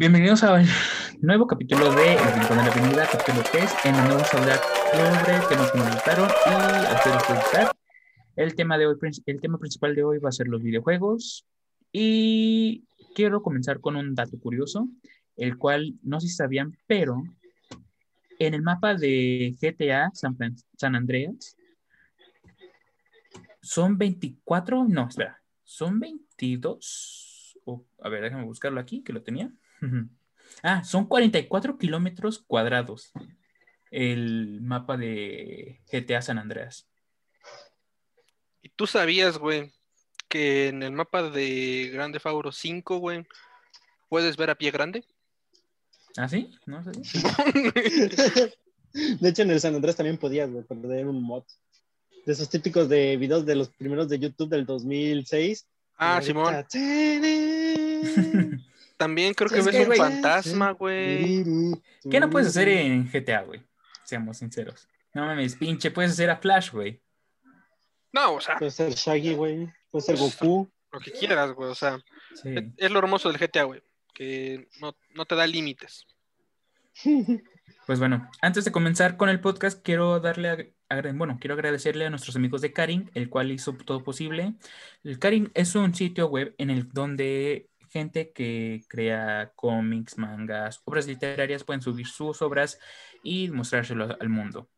Bienvenidos a un nuevo capítulo de El Rincón de la Avenida, capítulo 3, en donde vamos a hablar sobre temas que nos gustaron y puede gustar. El tema, de hoy, el tema principal de hoy va a ser los videojuegos y quiero comenzar con un dato curioso, el cual no sé si sabían, pero en el mapa de GTA San, San Andreas son 24, no, espera, son 22. oh, a ver, déjame buscarlo aquí, que lo tenía. Ah, son 44 kilómetros cuadrados el mapa de GTA San Andreas. ¿Y tú sabías, güey, que en el mapa de Grande Fauro 5, güey, puedes ver a pie grande? ¿Ah, sí? No sé. De hecho, en el San Andrés también podías, güey, perder un mod. De esos típicos de videos de los primeros de YouTube del 2006. ah, Simón. ahorita, También creo que ves un fantasma, güey. ¿Qué no puedes hacer en GTA, güey? Seamos sinceros. No mames, pinche, puedes hacer a Flash, güey. No, o sea, Puede ser Shaggy, güey. Puede ser Goku. lo que quieras, güey. O sea, Sí. es lo hermoso del GTA, güey. Que no, no te da límites. Pues bueno, antes de comenzar con el podcast, quiero darle, a- bueno, quiero agradecerle a nuestros amigos de Karin, el cual hizo todo posible. El Karin es un sitio web en el donde gente que crea cómics, mangas, obras literarias pueden subir sus obras y mostrárselo al mundo.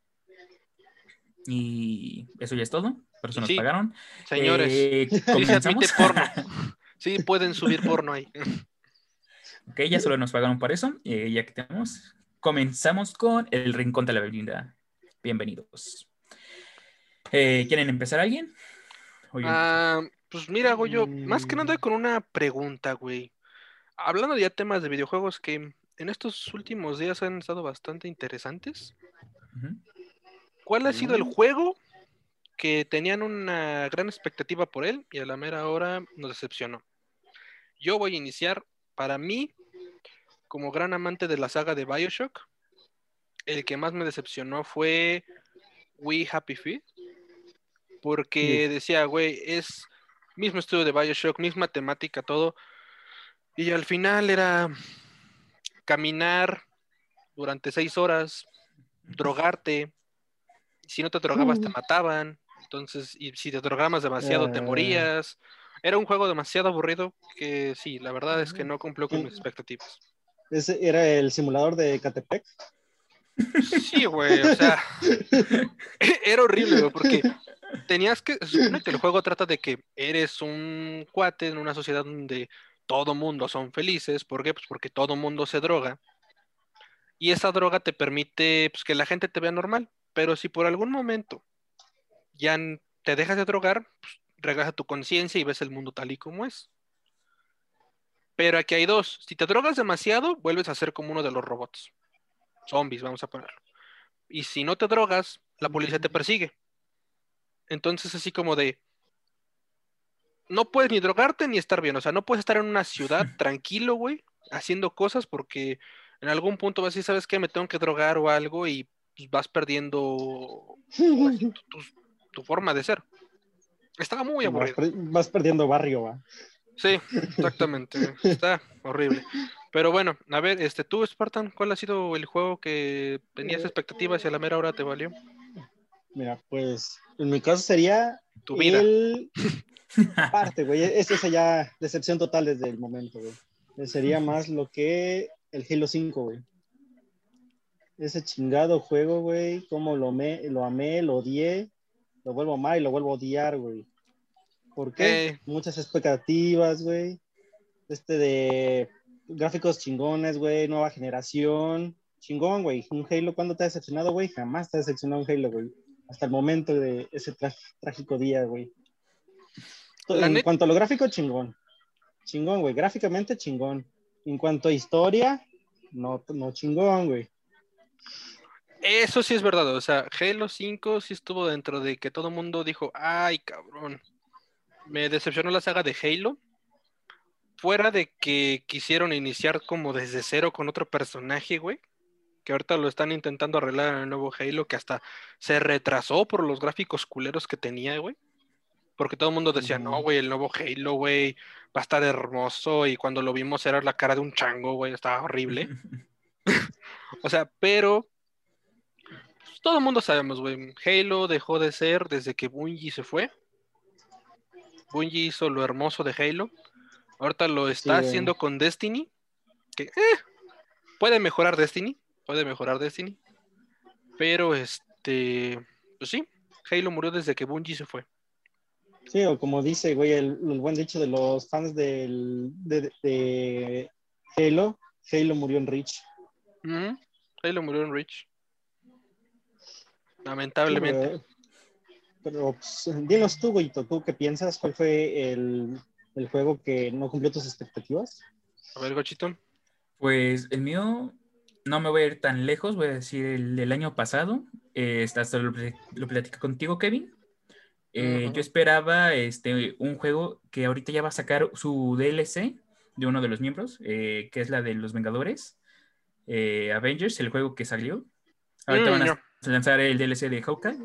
Y eso ya es todo. Por eso nos Sí, pagaron. Señores, Eh, se ¿comenzamos? porno. Sí, pueden subir porno ahí. Ok, ya solo nos pagaron por eso. eh, ya que tenemos, comenzamos con el Rincón de la Belinda. Bienvenidos. Eh, ¿Quieren empezar alguien? O yo pues mira, Goyo, más que nada Mm. con una pregunta, güey. Hablando ya temas de videojuegos que en estos últimos días han estado bastante interesantes. ¿Cuál ha sido el Mm. juego que tenían una gran expectativa por él y a la mera hora nos decepcionó? Yo voy a iniciar, para mí, como gran amante de la saga de Bioshock, el que más me decepcionó fue We Happy Feet, porque decía, güey, es mismo estudio de Bioshock, misma temática, todo, y al final era caminar durante seis horas, drogarte, si no te drogabas te mataban, entonces, y si te drogabas demasiado te Ah. morías. Era un juego demasiado aburrido que sí, la verdad es que no cumplió con mis expectativas. Ese era el simulador de Catepec. Sí, güey, o sea, era horrible, güey, porque tenías que, se supone que el juego trata de que eres un cuate en una sociedad donde todo mundo son felices, ¿por qué? Pues porque todo mundo se droga, y esa droga te permite pues, que la gente te vea normal, pero si por algún momento ya te dejas de drogar, pues, regresa tu conciencia y ves el mundo tal y como es. Pero aquí hay dos, si te drogas demasiado, vuelves a ser como uno de los robots zombies, vamos a ponerlo. Y si no te drogas, la policía te persigue. Entonces, así como de. No puedes ni drogarte ni estar bien. O sea, no puedes estar en una ciudad tranquilo, güey, haciendo cosas porque en algún punto vas a decir, ¿sabes qué? Me tengo que drogar o algo y pues, vas perdiendo pues, tu, tu- tu forma de ser. Estaba muy vas, aburrido. per- vas perdiendo barrio, va. Sí, exactamente. Está horrible. Pero bueno, a ver, este, tú, Spartan, ¿cuál ha sido el juego que tenías expectativas y a la mera hora te valió? Mira, pues en mi caso sería Tu vida. el parte, güey. Es esa ya decepción total desde el momento, güey. Sería más lo que el Halo 5, güey. Ese chingado juego, güey, como lo, me, lo amé, lo odié, lo vuelvo a amar y lo vuelvo a odiar, güey. ¿Por qué? Eh. Muchas expectativas, güey. Este de gráficos chingones, güey, nueva generación. Chingón, güey. Un Halo, ¿cuándo te ha decepcionado, güey? Jamás te ha decepcionado un Halo, güey. Hasta el momento de ese trágico día, güey. En net- cuanto a lo gráfico, chingón. Chingón, güey. Gráficamente, chingón. En cuanto a historia, no, no chingón, güey. Eso sí es verdad, o sea, Halo 5 sí estuvo dentro de que todo el mundo dijo, ay, cabrón, me decepcionó la saga de Halo. Fuera de que quisieron iniciar como desde cero con otro personaje, güey, que ahorita lo están intentando arreglar en el nuevo Halo, que hasta se retrasó por los gráficos culeros que tenía, güey. Porque todo el mundo decía, no, güey, el nuevo Halo, güey, va a estar hermoso. Y cuando lo vimos era la cara de un chango, güey, estaba horrible. o sea, pero pues, todo el mundo sabemos, güey, Halo dejó de ser desde que Bungie se fue. Bungie hizo lo hermoso de Halo. Ahorita lo está haciendo con Destiny. Que eh, puede mejorar Destiny. Puede mejorar Destiny. Pero este. Pues sí. Halo murió desde que Bungie se fue. Sí, o como dice, güey, el, buen dicho de los fans del, de, Halo, Halo murió en Reach. Halo murió en Reach. Lamentablemente. pero, pues, dinos tú, güey, ¿tú qué piensas? ¿Cuál fue el, el juego que no cumplió tus expectativas? A ver, Gochito. Pues el mío, no me voy a ir tan lejos, voy a decir el del año pasado. Eh, hasta lo, lo platico contigo, Kevin. Eh, yo esperaba este, un juego que ahorita ya va a sacar su DLC de uno de los miembros, eh, que es la de los Vengadores, eh, Avengers, el juego que salió. Ahorita mm, van a lanzar el DLC de Hawkeye.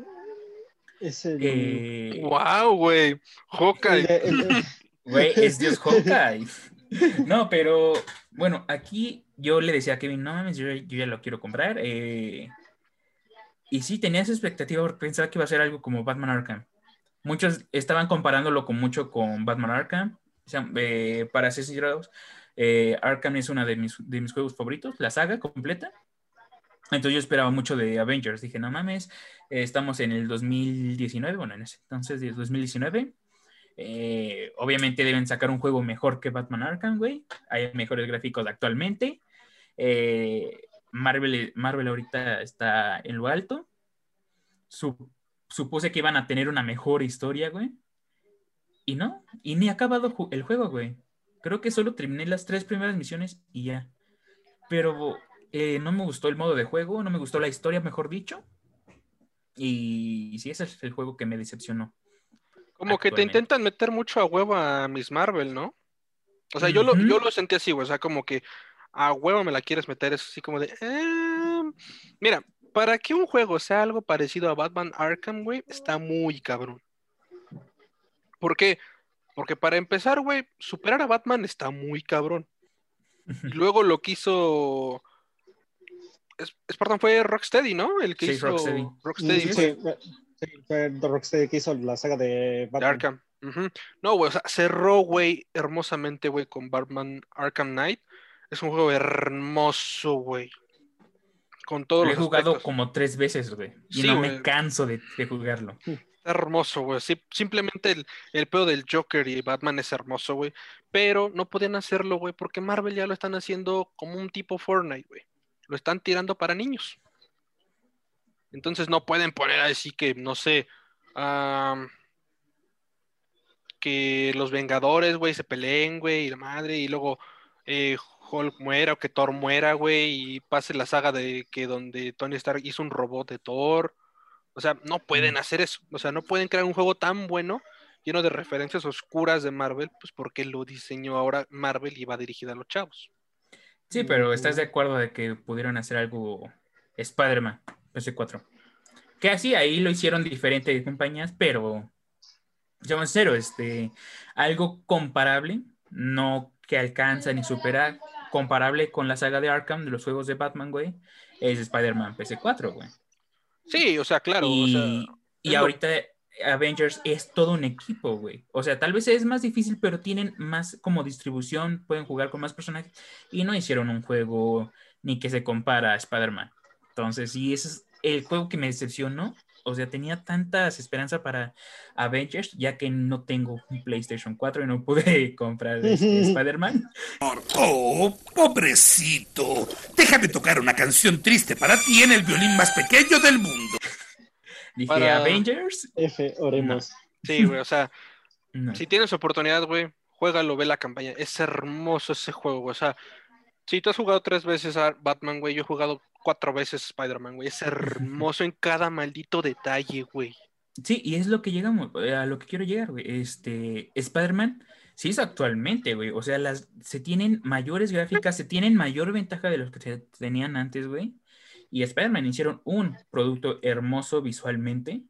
Es el... ¡Wow, güey! Hawkeye. Güey, es Dios Hawkeye. no, pero bueno, aquí yo le decía a Kevin, no mames, yo, yo, ya lo quiero comprar. y sí, tenía esa expectativa porque pensaba que iba a ser algo como Batman Arkham muchos estaban comparándolo con mucho con Batman Arkham. Eh, para ser sinceros, eh, Arkham es una de mis, de mis juegos favoritos, la saga completa. Entonces yo esperaba mucho de Avengers. Dije, no mames, eh, estamos en el 2019, bueno, en ese entonces, 2019. obviamente deben sacar un juego mejor que Batman Arkham, güey. Hay mejores gráficos actualmente. Marvel, Marvel ahorita está en lo alto. Su supuse que iban a tener una mejor historia, güey. Y no, y ni ha acabado el juego, güey. Creo que solo terminé las tres primeras misiones y ya. Pero eh, no me gustó el modo de juego, no me gustó la historia, mejor dicho. Y, sí, ese es el juego que me decepcionó. Como que te intentan meter mucho a huevo a Miss Marvel, ¿no? O sea, yo, lo, yo lo sentí así, güey. O sea, como que a huevo me la quieres meter, es así como de. Eh... Mira, para que un juego sea algo parecido a Batman Arkham, güey, está muy cabrón. ¿Por qué? Porque para empezar, güey, superar a Batman está muy cabrón. Y luego lo que hizo. Spartan fue Rocksteady, ¿no? El que sí, hizo Rocksteady. Rocksteady sí, fue Rocksteady que hizo la saga de Batman. Arkham. No, güey, o sea, cerró, güey, hermosamente, güey, con Batman Arkham Knight. Es un juego hermoso, güey con todo Lo he jugado como tres veces, güey. Y no me canso de, jugarlo. Está hermoso, güey. simplemente el, el pedo del Joker y Batman es hermoso, güey. Pero no podían hacerlo, güey, porque Marvel ya lo están haciendo como un tipo Fortnite, güey. Lo están tirando para niños. Entonces no pueden poner así que, no sé, que los Vengadores, güey, se peleen, güey, y la madre, y luego eh, Hulk muera o que Thor muera, güey, y pase la saga de que donde Tony Stark hizo un robot de Thor. O sea, no pueden hacer eso. O sea, no pueden crear un juego tan bueno, lleno de referencias oscuras de Marvel, pues porque lo diseñó ahora Marvel y va dirigido a los chavos. Sí, pero ¿estás de acuerdo de que pudieron hacer algo Spider-Man, PS4? Que así ahí lo hicieron diferente de compañías, pero, en cero, este, algo comparable, no que alcanza ni supera comparable con la saga de Arkham de los juegos de Batman, güey, es Spider-Man PC4, güey. Sí, o sea, claro. Y, y ahorita Avengers es todo un equipo, güey. O sea, tal vez es más difícil, pero tienen más como distribución, pueden jugar con más personajes y no hicieron un juego ni que se compara a Spider-Man. Entonces, sí, ese es el juego que me decepcionó o sea, tenía tantas esperanzas para Avengers, ya que no tengo un PlayStation 4 y no pude comprar este Spider-Man. Oh, pobrecito. Déjame tocar una canción triste para ti en el violín más pequeño del mundo. Dije, Avengers. F, oremos. Sí, güey, o sea, si tienes oportunidad, güey, juégalo, ve la campaña. Es hermoso ese juego, güey. O sea, si tú has jugado tres veces a Batman, güey, yo he jugado cuatro veces Spider-Man, güey. Es hermoso en cada maldito detalle, güey. Sí, y es lo que llegamos, eh, a lo que quiero llegar, güey. Este, Spider-Man sí es actualmente, güey. O sea, se tienen mayores gráficas, se tienen mayor ventaja de los que se tenían antes, güey. Y Spider-Man hicieron un producto hermoso visualmente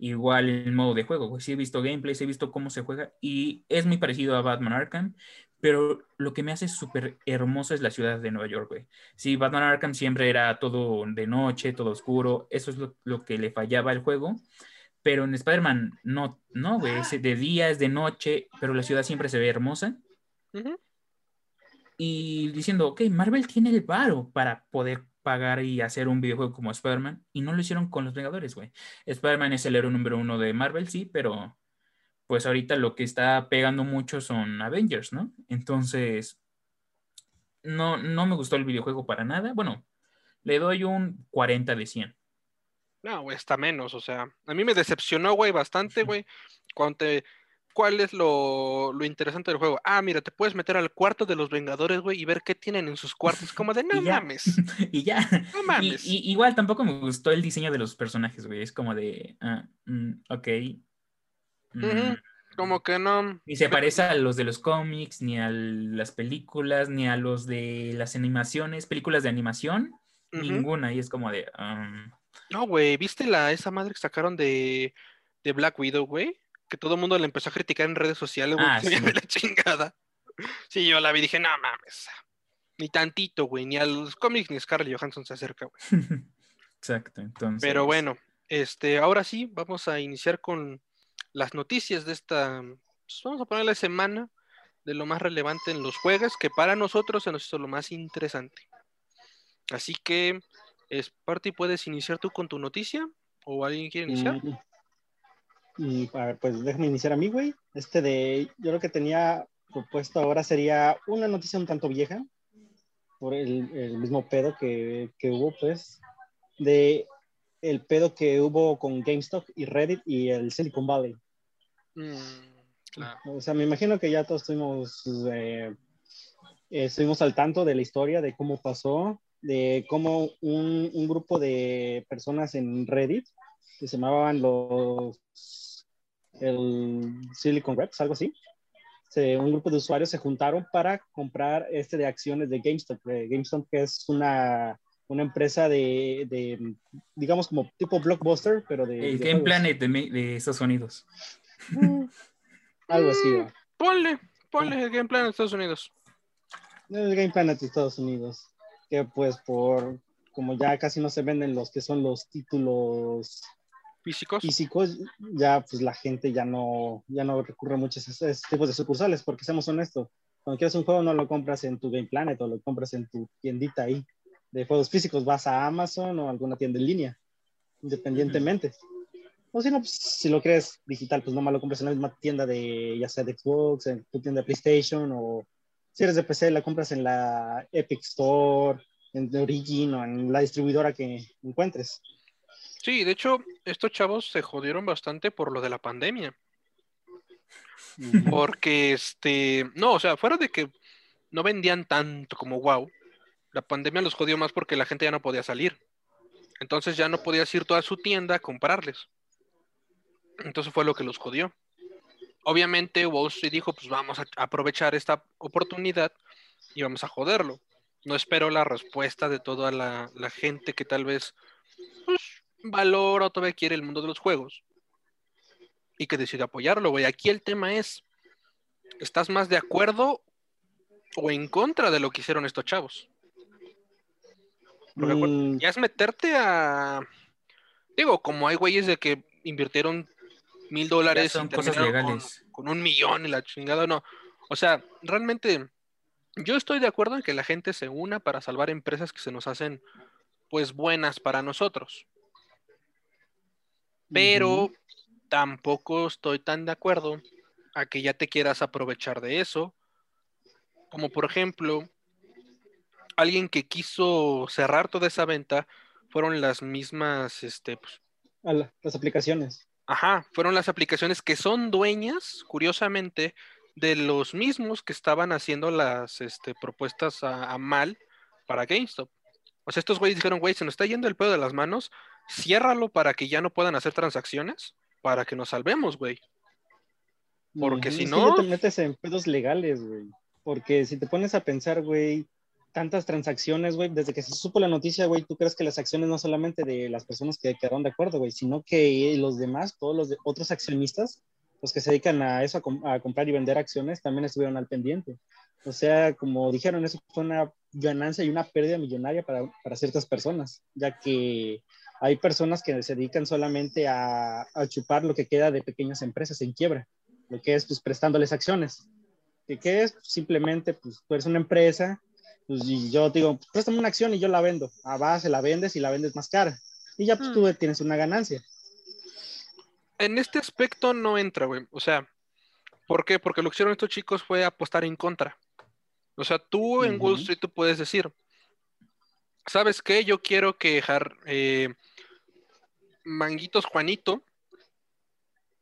igual el modo de juego. Pues sí he visto gameplays, he visto cómo se juega y es muy parecido a Batman Arkham, pero lo que me hace súper hermoso es la ciudad de Nueva York, güey. Sí, Batman Arkham siempre era todo de noche, todo oscuro, eso es lo, que le fallaba al juego. Pero en Spider-Man no, no, güey, es de día, es de noche, pero la ciudad siempre se ve hermosa. Y diciendo, ok, Marvel tiene el varo para poder pagar y hacer un videojuego como Spider-Man y no lo hicieron con los Vengadores, güey. Spider-Man es el héroe número uno de Marvel, sí, pero pues ahorita lo que está pegando mucho son Avengers, ¿no? Entonces, no, no me gustó el videojuego para nada. Bueno, le doy un 40 de 100. No, güey, está menos, o sea, a mí me decepcionó, güey, bastante, güey, cuando te ¿Cuál es lo, interesante del juego? Ah, mira, te puedes meter al cuarto de los Vengadores, güey, y ver qué tienen en sus cuartos. Como de, no mames. y ya. No mames. Y, igual tampoco me gustó el diseño de los personajes, güey. Es como de, ah, mm, ok. Mm. Como que no. Ni se parece a los de los cómics, ni a las películas, ni a los de las animaciones, películas de animación. Ninguna. Y es como de. No, güey, ¿viste la, esa madre que sacaron de, de Black Widow, güey? que todo el mundo le empezó a criticar en redes sociales, güey, ah, sí. la chingada. Sí, yo la vi y dije, no mames, ni tantito, güey, ni a los cómics ni Scarlett Johansson se acerca, güey. Exacto, entonces. Pero bueno, este, ahora sí, vamos a iniciar con las noticias de esta, pues, vamos a ponerle semana de lo más relevante en los juegos, que para nosotros se nos hizo lo más interesante. Así que, Sparty, ¿puedes iniciar tú con tu noticia? ¿O alguien quiere iniciar? Mm, y pues déjame iniciar a mí, güey. Este de, yo lo que tenía propuesto ahora sería una noticia un tanto vieja, por el, el mismo pedo que, que, hubo, pues, de el pedo que hubo con GameStop y Reddit y el Silicon Valley. Mm, o sea, me imagino que ya todos estuvimos, eh, estuvimos al tanto de la historia, de cómo pasó, de cómo un, un grupo de personas en Reddit que se llamaban los el Silicon Reps, algo así. un grupo de usuarios se juntaron para comprar este de acciones de GameStop. GameStop que es una, una empresa de, de, digamos, como tipo blockbuster, pero de... El Game Planet de, de, Estados Unidos. Mm, algo así. Ponle, ponle el Game Planet de Estados Unidos. El Game Planet de Estados Unidos. Que pues por, como ya casi no se venden los que son los títulos físicos. Físicos, ya pues la gente ya no, ya no recurre mucho a esos tipos de sucursales, porque seamos honestos, cuando quieres un juego no lo compras en tu Game Planet o lo compras en tu tiendita ahí de juegos físicos, vas a Amazon o alguna tienda en línea, independientemente. O si no, pues, si lo crees digital, pues nomás lo compras en la misma tienda de, ya sea de Xbox, en tu tienda de PlayStation, o si eres de PC, la compras en la Epic Store, en Origin o en la distribuidora que encuentres. Sí, de hecho, estos chavos se jodieron bastante por lo de la pandemia. Porque, este, no, o sea, fuera de que no vendían tanto como wow, la pandemia los jodió más porque la gente ya no podía salir. Entonces ya no podías ir toda su tienda a comprarles. Entonces fue lo que los jodió. Obviamente Wall Street dijo, pues vamos a aprovechar esta oportunidad y vamos a joderlo. No espero la respuesta de toda la, gente que tal vez pues, valora o todavía quiere el mundo de los juegos y que decide apoyarlo, güey. Aquí el tema es, ¿estás más de acuerdo o en contra de lo que hicieron estos chavos? Mm. ya es meterte a... Digo, como hay güeyes de que invirtieron mil dólares son cosas legales. Con, con, un millón y la chingada, no. O sea, realmente yo estoy de acuerdo en que la gente se una para salvar empresas que se nos hacen pues buenas para nosotros pero tampoco estoy tan de acuerdo a que ya te quieras aprovechar de eso. Como por ejemplo, alguien que quiso cerrar toda esa venta fueron las mismas, este, pues, las aplicaciones. Ajá, fueron las aplicaciones que son dueñas, curiosamente, de los mismos que estaban haciendo las este, propuestas a, a, mal para GameStop. O sea, estos güeyes dijeron, güey, se nos está yendo el pedo de las manos, ciérralo para que ya no puedan hacer transacciones, para que nos salvemos, güey. Porque si no... te metes en pedos legales, güey. Porque si te pones a pensar, güey, tantas transacciones, güey, desde que se supo la noticia, güey, tú crees que las acciones no solamente de las personas que quedaron de acuerdo, güey, sino que los demás, todos los otros accionistas, los que se dedican a eso, a, comprar y vender acciones, también estuvieron al pendiente. O sea, como dijeron, eso fue una ganancia y una pérdida millonaria para, para ciertas personas, ya que hay personas que se dedican solamente a, a, chupar lo que queda de pequeñas empresas en quiebra, lo que es pues prestándoles acciones. ¿Qué, qué es? Simplemente, pues tú eres una empresa, pues y yo digo, préstame una acción y yo la vendo. A base la vendes y la vendes más cara. Y ya pues, tú mm. tienes una ganancia. En este aspecto no entra, güey. O sea, ¿por qué? Porque lo que hicieron estos chicos fue apostar en contra. O sea, tú en Wall Street tú puedes decir, ¿sabes qué? Yo quiero que eh, Manguitos Juanito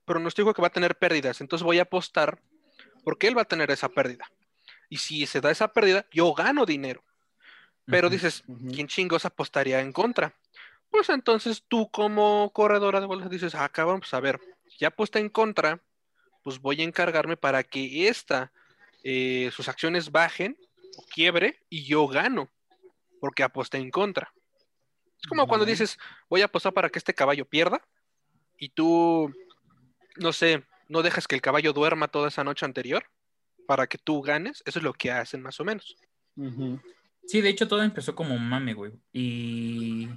pronostico que va a tener pérdidas, entonces voy a apostar porque él va a tener esa pérdida. Y si se da esa pérdida, yo gano dinero. Pero dices, ¿quién chingos apostaría en contra? Pues entonces tú como corredora de bolsa dices, ah, cabrón, pues a ver, ya apuesta en contra, pues voy a encargarme para que esta, eh, sus acciones bajen o quiebre y yo gano, porque aposté en contra. Es como cuando dices, voy a apostar para que este caballo pierda y tú no sé, no dejas que el caballo duerma toda esa noche anterior para que tú ganes, eso es lo que hacen más o menos. Sí, de hecho todo empezó como mame, güey. Y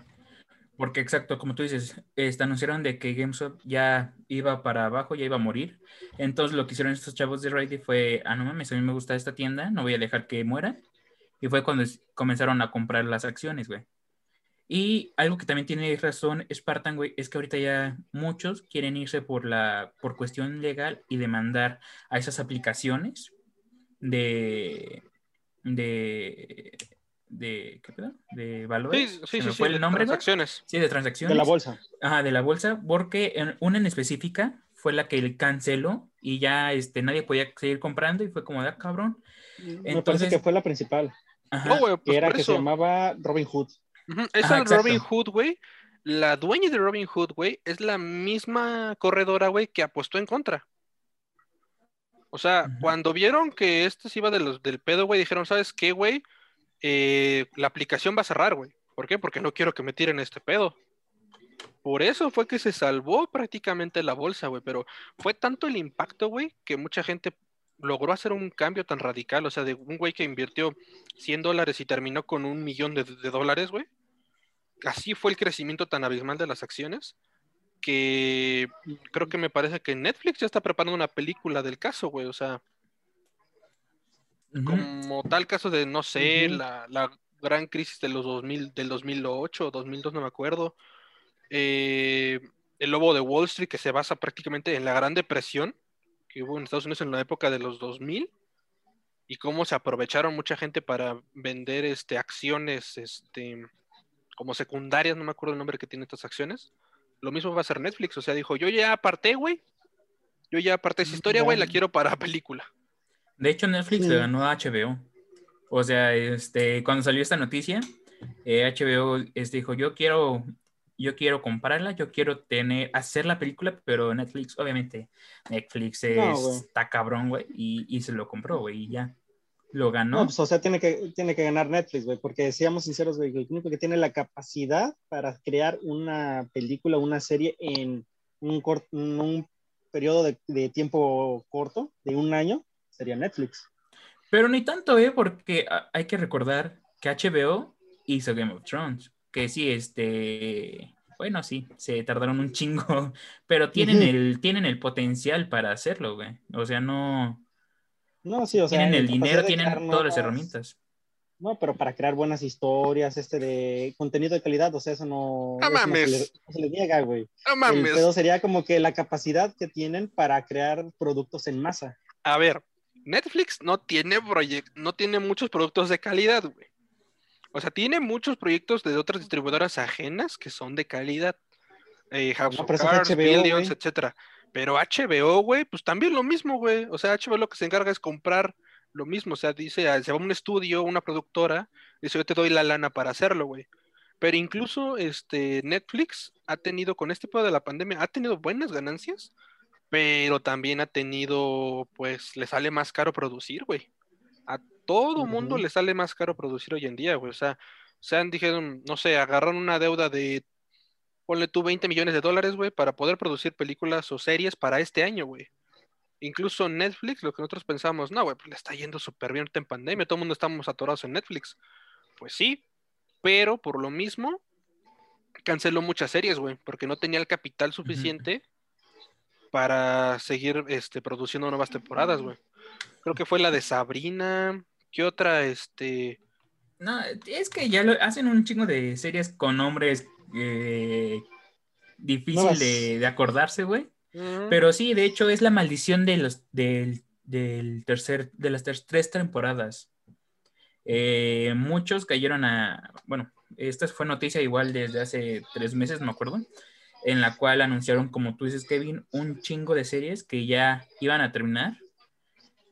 porque exacto, como tú dices, este, anunciaron de que GameStop ya iba para abajo, ya iba a morir. Entonces lo que hicieron estos chavos de Reddit fue, ah, no mames, a mí me gusta esta tienda, no voy a dejar que muera. Y fue cuando comenzaron a comprar las acciones, güey. Y algo que también tiene razón Spartan, güey, es que ahorita ya muchos quieren irse por la por cuestión legal y demandar a esas aplicaciones de de de ¿qué pedo? de valores. Sí, sí, sí, fue el nombre, transacciones. Sí, de transacciones. De la bolsa. Ajá, de la bolsa, porque una en específica fue la que canceló y ya este nadie podía seguir comprando y fue como, ah, cabrón. Entonces, Me parece que fue la principal. Ajá. que pues era que se llamaba Robin Hood. Esa Robin Hood, güey. La dueña de Robin Hood, güey, es la misma corredora, güey, que apostó en contra. O sea, cuando vieron que esto se iba de los, del pedo, güey, dijeron, ¿sabes qué, güey? Eh, la aplicación va a cerrar, güey. ¿Por qué? Porque no quiero que me tiren este pedo. Por eso fue que se salvó prácticamente la bolsa, güey. Pero fue tanto el impacto, güey, que mucha gente logró hacer un cambio tan radical. O sea, de un güey que invirtió 100 dólares y terminó con un millón de, de dólares, güey así fue el crecimiento tan abismal de las acciones que creo que me parece que Netflix ya está preparando una película del caso, güey. O sea, como tal caso de, no sé, la, gran crisis de los 2000, del 2008 o 2002, no me acuerdo. Eh, el lobo de Wall Street, que se basa prácticamente en la Gran Depresión que hubo en Estados Unidos en la época de los 2000 y cómo se aprovecharon mucha gente para vender este, acciones este, como secundarias, no me acuerdo el nombre que tiene estas acciones. Lo mismo va a hacer Netflix, o sea, dijo, yo ya aparté, güey. Yo ya aparté esa historia, güey, la quiero para película. De hecho, Netflix le ganó a HBO. O sea, este, cuando salió esta noticia, eh, HBO este, dijo, yo quiero, yo quiero comprarla, yo quiero tener, hacer la película, pero Netflix, obviamente, Netflix está cabrón, güey, y, y, se lo compró, güey, y ya. Lo ganó. Pues, o sea, tiene que, tiene que ganar Netflix, güey, porque seamos sinceros, güey, el único que tiene la capacidad para crear una película, una serie en un, un periodo de, tiempo corto, de un año, sería Netflix. Pero ni tanto, ¿eh? Porque hay que recordar que HBO hizo Game of Thrones, que sí, este, bueno, sí, se tardaron un chingo, pero tienen, el, tienen el potencial para hacerlo, güey. O sea, no, no, sí, o sea. Tienen el dinero, tienen todas las herramientas. No, pero para crear buenas historias, este de contenido de calidad, o sea, eso no, no, mames. se, le, niega, güey. No mames. Pero sería como que la capacidad que tienen para crear productos en masa. A ver, Netflix no tiene no tiene muchos productos de calidad, güey. O sea, tiene muchos proyectos de otras distribuidoras ajenas que son de calidad. Eh, House of Cards, Billions, etcétera. Pero HBO, güey, pues también lo mismo, güey. O sea, HBO lo que se encarga es comprar lo mismo. O sea, dice, ah, se va a un estudio, una productora, dice, yo te doy la lana para hacerlo, güey. Pero incluso este, Netflix ha tenido, con este pedo de la pandemia, ha tenido buenas ganancias, pero también ha tenido, pues, le sale más caro producir, güey. todo mundo Ujú. le sale más caro producir hoy en día, güey. O sea, se han, dijeron, no sé, agarraron una deuda de, ponle tú 20 millones de dólares, güey, para poder producir películas o series para este año, güey. Incluso Netflix, lo que nosotros pensamos, no, güey, pues le está yendo súper bien en pandemia, todo el mundo estamos atorados en Netflix. Pues sí, pero por lo mismo canceló muchas series, güey, porque no tenía el capital suficiente para seguir este, produciendo nuevas temporadas, güey. Creo que fue la de Sabrina. ¿Qué otra? Este. No, es que ya lo hacen un chingo de series con nombres eh, difícil de, de acordarse, güey. mm, Pero sí, de hecho, es la maldición de los del, del tercer, de las ter- tres temporadas. Eh, muchos cayeron a. Bueno, esta fue noticia igual desde hace tres meses, me acuerdo. En la cual anunciaron, como tú dices, Kevin, un chingo de series que ya iban a terminar.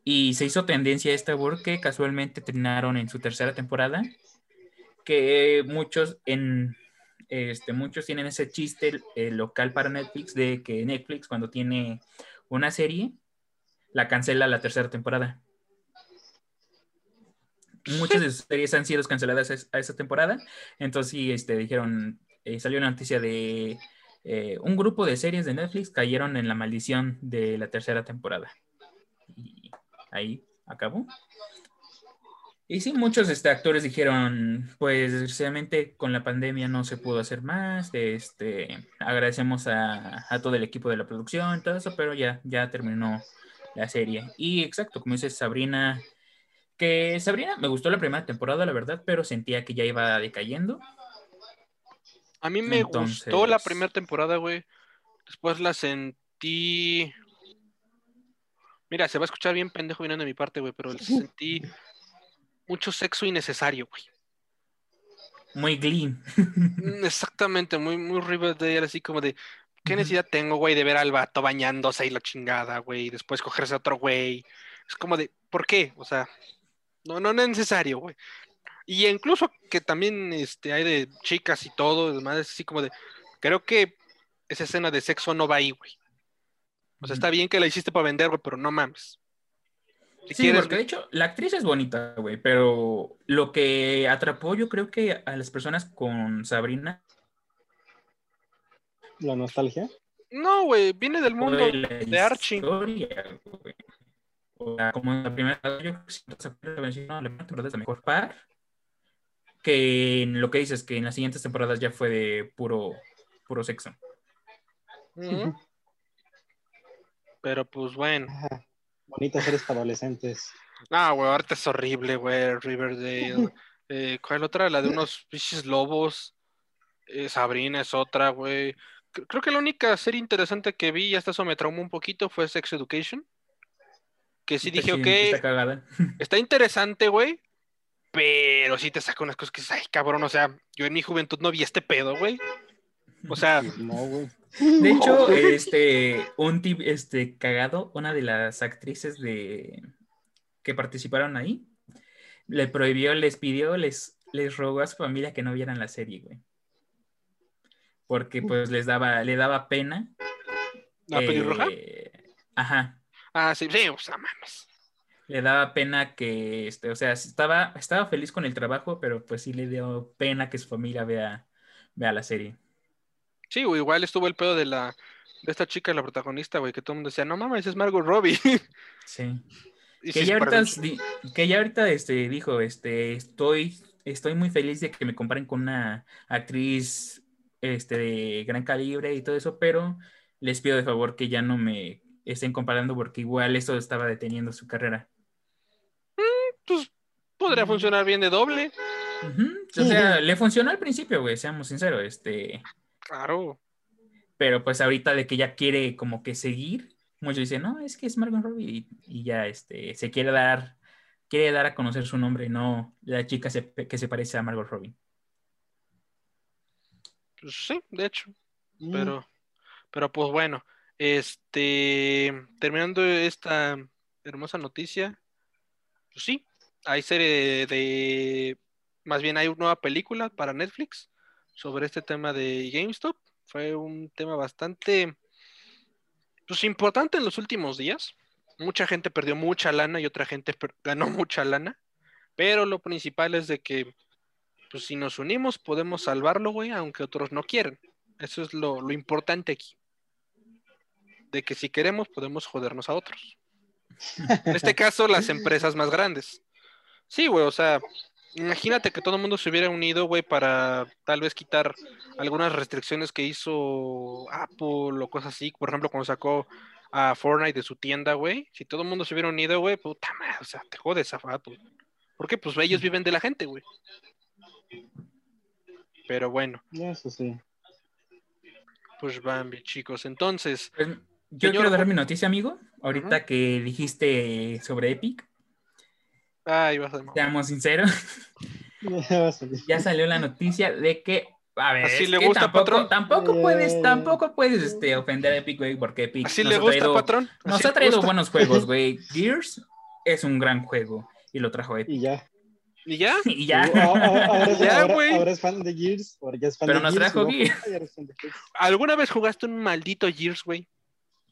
Y se hizo tendencia esta porque casualmente terminaron en su tercera temporada. Que muchos en este, muchos tienen ese chiste local para Netflix de que Netflix cuando tiene una serie la cancela la tercera temporada. Muchas de sus series han sido canceladas a esa temporada. Entonces este, dijeron, eh, salió una noticia de eh, un grupo de series de Netflix cayeron en la maldición de la tercera temporada. Y ahí acabó. Y sí, muchos este, actores dijeron, pues desgraciadamente con la pandemia no se pudo hacer más, este, agradecemos a, a todo el equipo de la producción, todo eso, pero ya, ya terminó la serie. Y exacto, como dices, Sabrina, que Sabrina me gustó la primera temporada, la verdad, pero sentía que ya iba decayendo. A mí me gustó la primera temporada, güey. Después la sentí. Mira, se va a escuchar bien pendejo viniendo de mi parte, güey, pero sentí mucho sexo innecesario, güey. Muy Glee. Mm, Exactamente, muy, muy Riverdale, así como de, ¿qué necesidad tengo, güey, de ver al vato bañándose y la chingada, güey, y después cogerse a otro güey? Es como de, ¿por qué? O sea, no, no, no es necesario, güey. Y incluso que también este, hay de chicas y todo, además, es así como de, creo que esa escena de sexo no va ahí, güey. O sea, está bien que la hiciste para vender, güey, pero no mames. Si Sí, quieres, porque de hecho la actriz es bonita, güey, pero lo que atrapó yo creo que a las personas con Sabrina La nostalgia. no, güey, viene del mundo de Archie. historia. O sea, como en la primera yo siento que la primera temporada es la mejor par que en lo que dices que en las siguientes temporadas ya fue de puro puro sexo. Pero pues bueno. Ajá. Bonitas series para adolescentes. No, güey, ahorita es horrible, güey, Riverdale. Eh, ¿cuál otra? La de unos bichos lobos. Eh, Sabrina es otra, güey. Cre- Creo que la única serie interesante que vi, y hasta eso me traumó un poquito, fue Sex Education. Que sí dije, Está ok, Está interesante, güey. Pero sí te saca unas cosas que dices, ay, cabrón, o sea, yo en mi juventud no vi este pedo, güey. O sea, No, güey. De hecho, este, un tip este, cagado, una de las actrices de que participaron ahí, le prohibió, les pidió, les, les rogó a su familia que no vieran la serie, güey. Porque pues les daba, le daba pena. ¿la pelirroja? eh, ajá. Ah, sí, sí, o sea, mames. Le daba pena que, este, o sea, estaba, estaba feliz con el trabajo, pero pues sí le dio pena que su familia vea, vea la serie. Sí, güey, igual estuvo el pedo de la de esta chica, la protagonista, güey, que todo el mundo decía, no mames, es Margot Robbie. Sí. Y que sí, ya ahorita, que ya ahorita este, dijo, este, estoy, estoy muy feliz de que me comparen con una actriz este, de gran calibre y todo eso, pero les pido de favor que ya no me estén comparando porque igual eso estaba deteniendo su carrera. pues podría funcionar bien de doble. O sea, le funcionó al principio, güey, seamos sinceros, este, Claro. pero pues ahorita de que ya quiere como que seguir, muchos dicen, no, es que es Margot Robbie y, y ya este, se quiere dar, quiere dar a conocer su nombre, no la chica se- que se parece a Margot Robbie. Pues sí, de hecho. Mm, Pero, pero pues bueno, este, terminando esta hermosa noticia, pues sí, hay serie de, más bien hay una nueva película para Netflix sobre este tema de GameStop. Fue un tema bastante, pues importante en los últimos días. Mucha gente perdió mucha lana y otra gente ganó mucha lana. Pero lo principal es de que, pues si nos unimos, podemos salvarlo, güey, aunque otros no quieran. Eso es lo, lo importante aquí. De que si queremos, podemos jodernos a otros. En este caso, las empresas más grandes. Sí, güey, o sea, imagínate que todo el mundo se hubiera unido, güey, para tal vez quitar algunas restricciones que hizo Apple o cosas así. Por ejemplo, cuando sacó a Fortnite de su tienda, güey. Si todo el mundo se hubiera unido, güey, puta madre, o sea, te jodes a Apple. Porque pues ellos viven de la gente, güey. Pero bueno, Eso sí. pues Bambi, chicos. Entonces, Pues, yo Señor quiero dar mi noticia, amigo. Ahorita que dijiste sobre Epic, ay, vas a seamos sinceros, Ya salió la noticia de que, a ver, ¿Así es le que gusta, tampoco, patrón? tampoco puedes, Eh. tampoco puedes este, ofender a Epic, güey, porque Epic ¿Así nos le ha gusta, traído- patrón? Nos ¿Así ha traído gusta? buenos juegos, güey. Gears es un gran juego y lo trajo Epic. Y ya. ¿Y ya? Y ya. Ahora, Ya, ahora- güey. ahora es fan de Gears. Ahora ya es fan Pero de nos Gears. trajo no- Gears. ¿Alguna vez jugaste un maldito Gears, güey?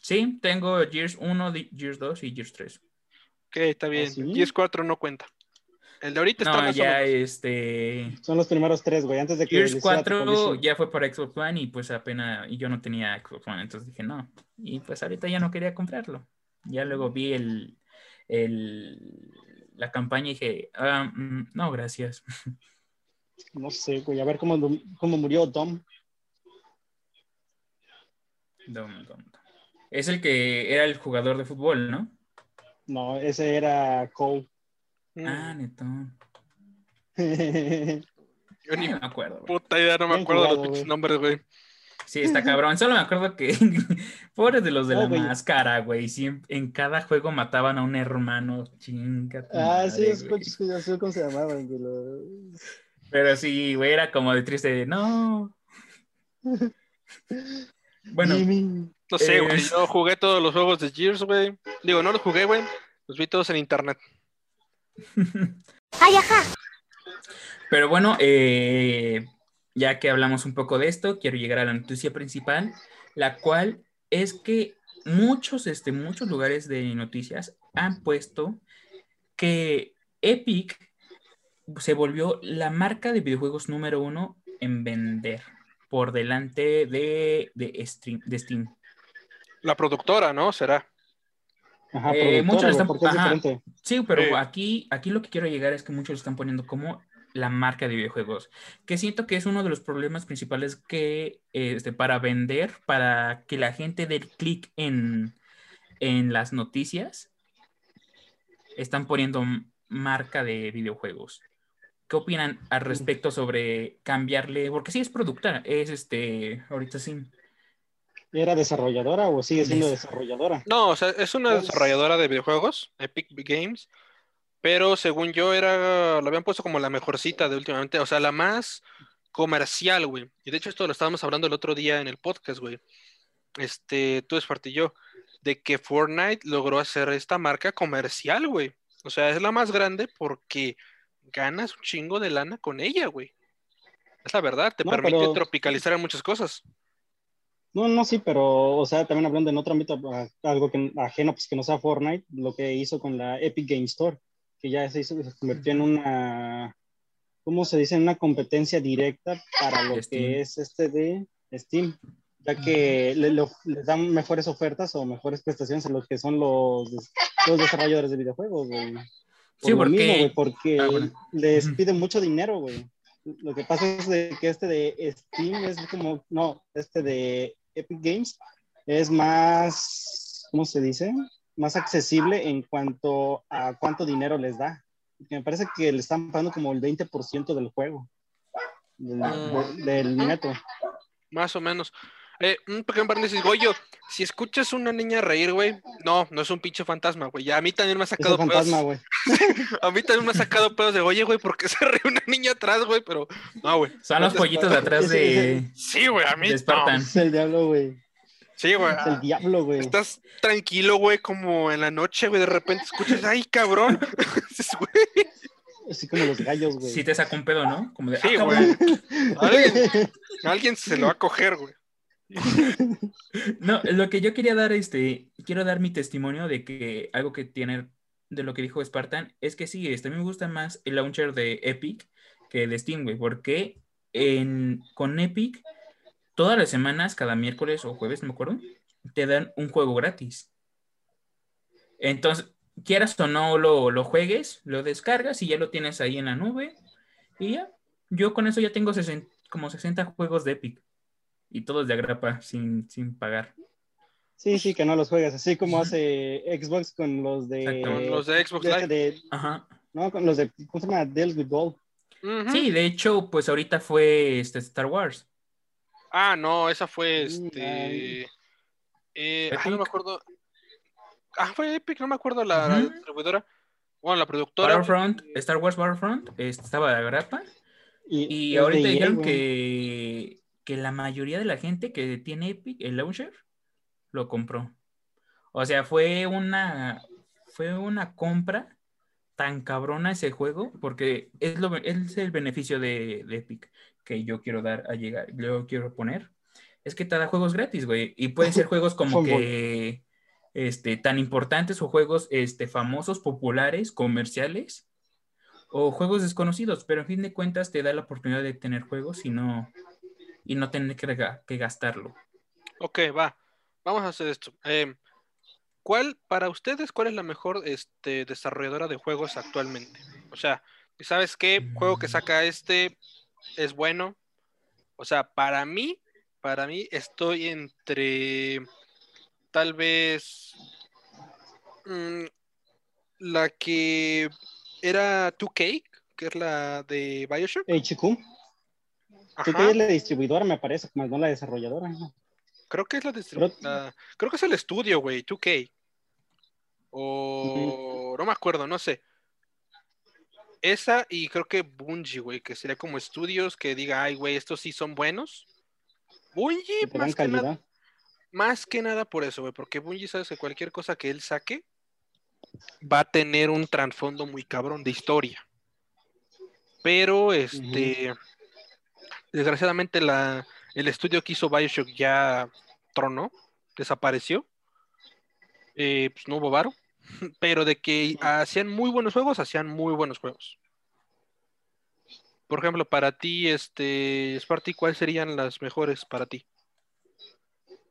Sí, tengo Gears 1, di- Gears 2 y Gears 3. Ok, está bien. sí? Gears 4 no cuenta. El de ahorita está más o ya menos. este. Son los primeros tres, güey. Antes de que. Gears le hiciera 4 Activision. ya fue para Xbox One y pues apenas. Y yo no tenía Xbox One, entonces dije no. Y pues ahorita ya no quería comprarlo. Ya luego vi el. el la campaña y dije, ah, mm, no, gracias. No sé, güey. A ver cómo, cómo murió. Dom, dom, dom. Es el que era el jugador de fútbol, ¿no? No, ese era Cole. Ah, neto. yo ni Ni me acuerdo. güey. puta idea, no me Bien acuerdo de los güey. nombres, güey. Sí, está cabrón. Solo me acuerdo que. Pobres de los de la güey. máscara, güey. Siem- en cada juego mataban a un hermano. Chinga. ah, sí, madre, es ya sé cómo se llamaban. güey, lo- Pero sí, güey, era como de triste. No. Bueno. No sé, güey. Eh. Yo jugué todos los juegos de Gears, güey. Digo, no los jugué, güey. Los vi todos en internet. pero bueno, eh, ya que hablamos un poco de esto, quiero llegar a la noticia principal, la cual es que muchos, este, muchos lugares de noticias han puesto que Epic se volvió la marca de videojuegos número uno en vender por delante de, de, Steam, de Steam. La productora, ¿no? Será. Ajá, Eh, muchos están- porque es ajá. diferente. Sí, pero aquí, aquí lo que quiero llegar es que muchos lo están poniendo como la marca de videojuegos, que siento que es uno de los problemas principales que este, para vender, para que la gente dé clic en, en las noticias, están poniendo marca de videojuegos. ¿Qué opinan al respecto sobre cambiarle? Porque sí es productora, es este, ahorita sí. ¿Era desarrolladora o sigue siendo Des- desarrolladora? No, o sea, es una Pues- desarrolladora de videojuegos, Epic Games, pero según yo era, lo habían puesto como la mejorcita de últimamente, o sea, la más comercial, güey. Y de hecho esto lo estábamos hablando el otro día en el podcast, güey. Este, tú, Esparti y yo, de que Fortnite logró hacer esta marca comercial, güey. O sea, es la más grande porque ganas un chingo de lana con ella, güey. Es la verdad, te No, permite pero- tropicalizar en muchas cosas. No, no, sí, pero, o sea, también hablando en otro ámbito, algo que ajeno, pues que no sea Fortnite, lo que hizo con la Epic Game Store, que ya se, hizo, se convirtió en una, ¿cómo se dice? En una competencia directa para lo Steam. que es este de Steam, ya que le- dan mejores ofertas o mejores prestaciones a los que son los, los desarrolladores de videojuegos, güey. Por Sí, lo porque- mismo, güey, porque Ah, bueno. les piden mucho dinero, güey. Lo que pasa es de que este de Steam es como, no, este de Epic Games es más, ¿cómo se dice? Más accesible en cuanto a cuánto dinero les da. Me parece que le están pagando como el 20% del juego, del, Mm. del neto. Más o menos. Eh, un pequeño paréntesis, Goyo, si escuchas una niña reír, güey, no, no es un pinche fantasma, güey. Ya a mí también me ha Es sacado fantasma, pedos. güey. A mí también me ha sacado pedos de, oye, güey, ¿por qué se ríe una niña atrás, güey? Pero, no, güey. Son los pollitos de atrás de, Sí, güey, a mí. no. Es el diablo, güey. Sí, güey. Es el diablo, güey. Estás tranquilo, güey, como en la noche, güey, de repente escuchas, ay, cabrón. Güey, Así como los gallos, güey. Sí te saca un pedo, ¿no? Como de, Sí, "Ah, güey. cabrón". Alguien, alguien se lo va a coger, güey. No, lo que yo quería dar, este, quiero dar mi testimonio de que algo que tiene de lo que dijo Spartan es que sí, este, a mí me gusta más el launcher de Epic que de Steam, güey, porque en, con Epic, todas las semanas, cada miércoles o jueves, no me acuerdo, te dan un juego gratis. Entonces, quieras o no lo, lo juegues, lo descargas y ya lo tienes ahí en la nube y ya. Yo con eso ya tengo 60 como 60 juegos de Epic y todos de agrapa sin, sin pagar. Sí, sí, que no los juegas, así como hace Xbox con los de... Con los de Xbox Live. de- Ajá. no, con los de, ¿cómo se llama? Deals with Gold. Sí, de hecho, pues ahorita fue este Star Wars. Ah, no, esa fue este. eh, ah, no me acuerdo. Ah, fue Epic, no me acuerdo la, la Ujú. distribuidora. Bueno, la productora. Battlefront, Star Wars Battlefront, este, estaba de agrapa. Y, Y ahorita dijeron que, que la mayoría de la gente que tiene Epic, el launcher, lo compró. O sea, fue una, fue una compra tan cabrona ese juego, porque es, lo, es el beneficio de, de Epic que yo quiero dar a llegar, yo quiero poner. Es que te da juegos gratis, güey. Y pueden ser juegos como que este, tan importantes o juegos este, famosos, populares, comerciales, o juegos desconocidos, pero en fin de cuentas te da la oportunidad de tener juegos y no, y no tener que, que gastarlo. Ok, va. Vamos a hacer esto. Eh, ¿Cuál, para ustedes, cuál es la mejor este, desarrolladora de juegos actualmente? O sea, ¿sabes qué juego que saca este es bueno? O sea, para mí, para mí estoy entre tal vez mm, la que era 2K, que es la de Bioshock. HQ. Tú que es la distribuidora, me parece, más no la desarrolladora. ¿no? creo que es la distribuidora. Creo que es el estudio, güey, 2K. O no me acuerdo, no sé. Esa y creo que Bungie, güey, que sería como estudios que diga, ay, güey, estos sí son buenos. Bungie, más que, nada, más que nada por eso, güey, porque Bungie sabes que cualquier cosa que él saque va a tener un trasfondo muy cabrón de historia. Pero, este, desgraciadamente la, el estudio que hizo Bioshock ya tronó, desapareció. Eh, pues no hubo varo. Pero de que hacían muy buenos juegos, hacían muy buenos juegos. Por ejemplo, para ti, este, Sparty, ¿cuáles serían las mejores para ti?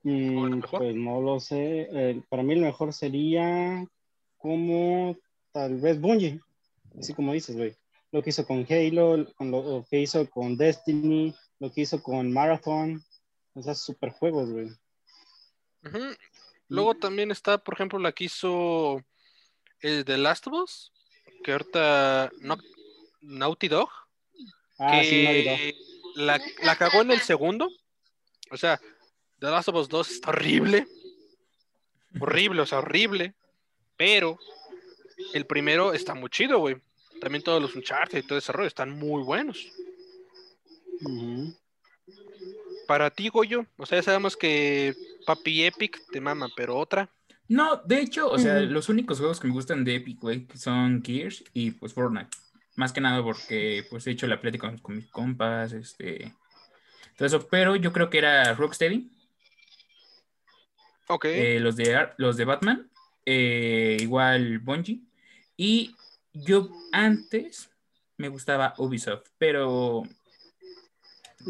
Mm, pues no lo sé. Eh, para mí el mejor sería como tal vez Bungie. Así como dices, güey. Lo que hizo con Halo, con lo, lo que hizo con Destiny, lo que hizo con Marathon. O sea, super juegos, güey. Luego también está, por ejemplo, la que hizo el The Last of Us, que ahorita no, Naughty Dog, Ah, sí, Naughty Dog. la, la cagó en el segundo. O sea, The Last of Us 2 está horrible. Horrible, o sea, horrible. Pero el primero está muy chido, güey. También todos los Uncharted y todo ese rollo están muy buenos. Para ti, Goyo, o sea, ya sabemos que Papi Epic te mama, pero otra. No, de hecho, o sea, los únicos juegos que me gustan de Epic, güey, son Gears y pues Fortnite. Más que nada porque pues he hecho la plática con, con mis compas, este, todo eso, pero yo creo que era Rocksteady, Ok. eh, los de los de Batman, eh, igual Bungie, y yo antes me gustaba Ubisoft, pero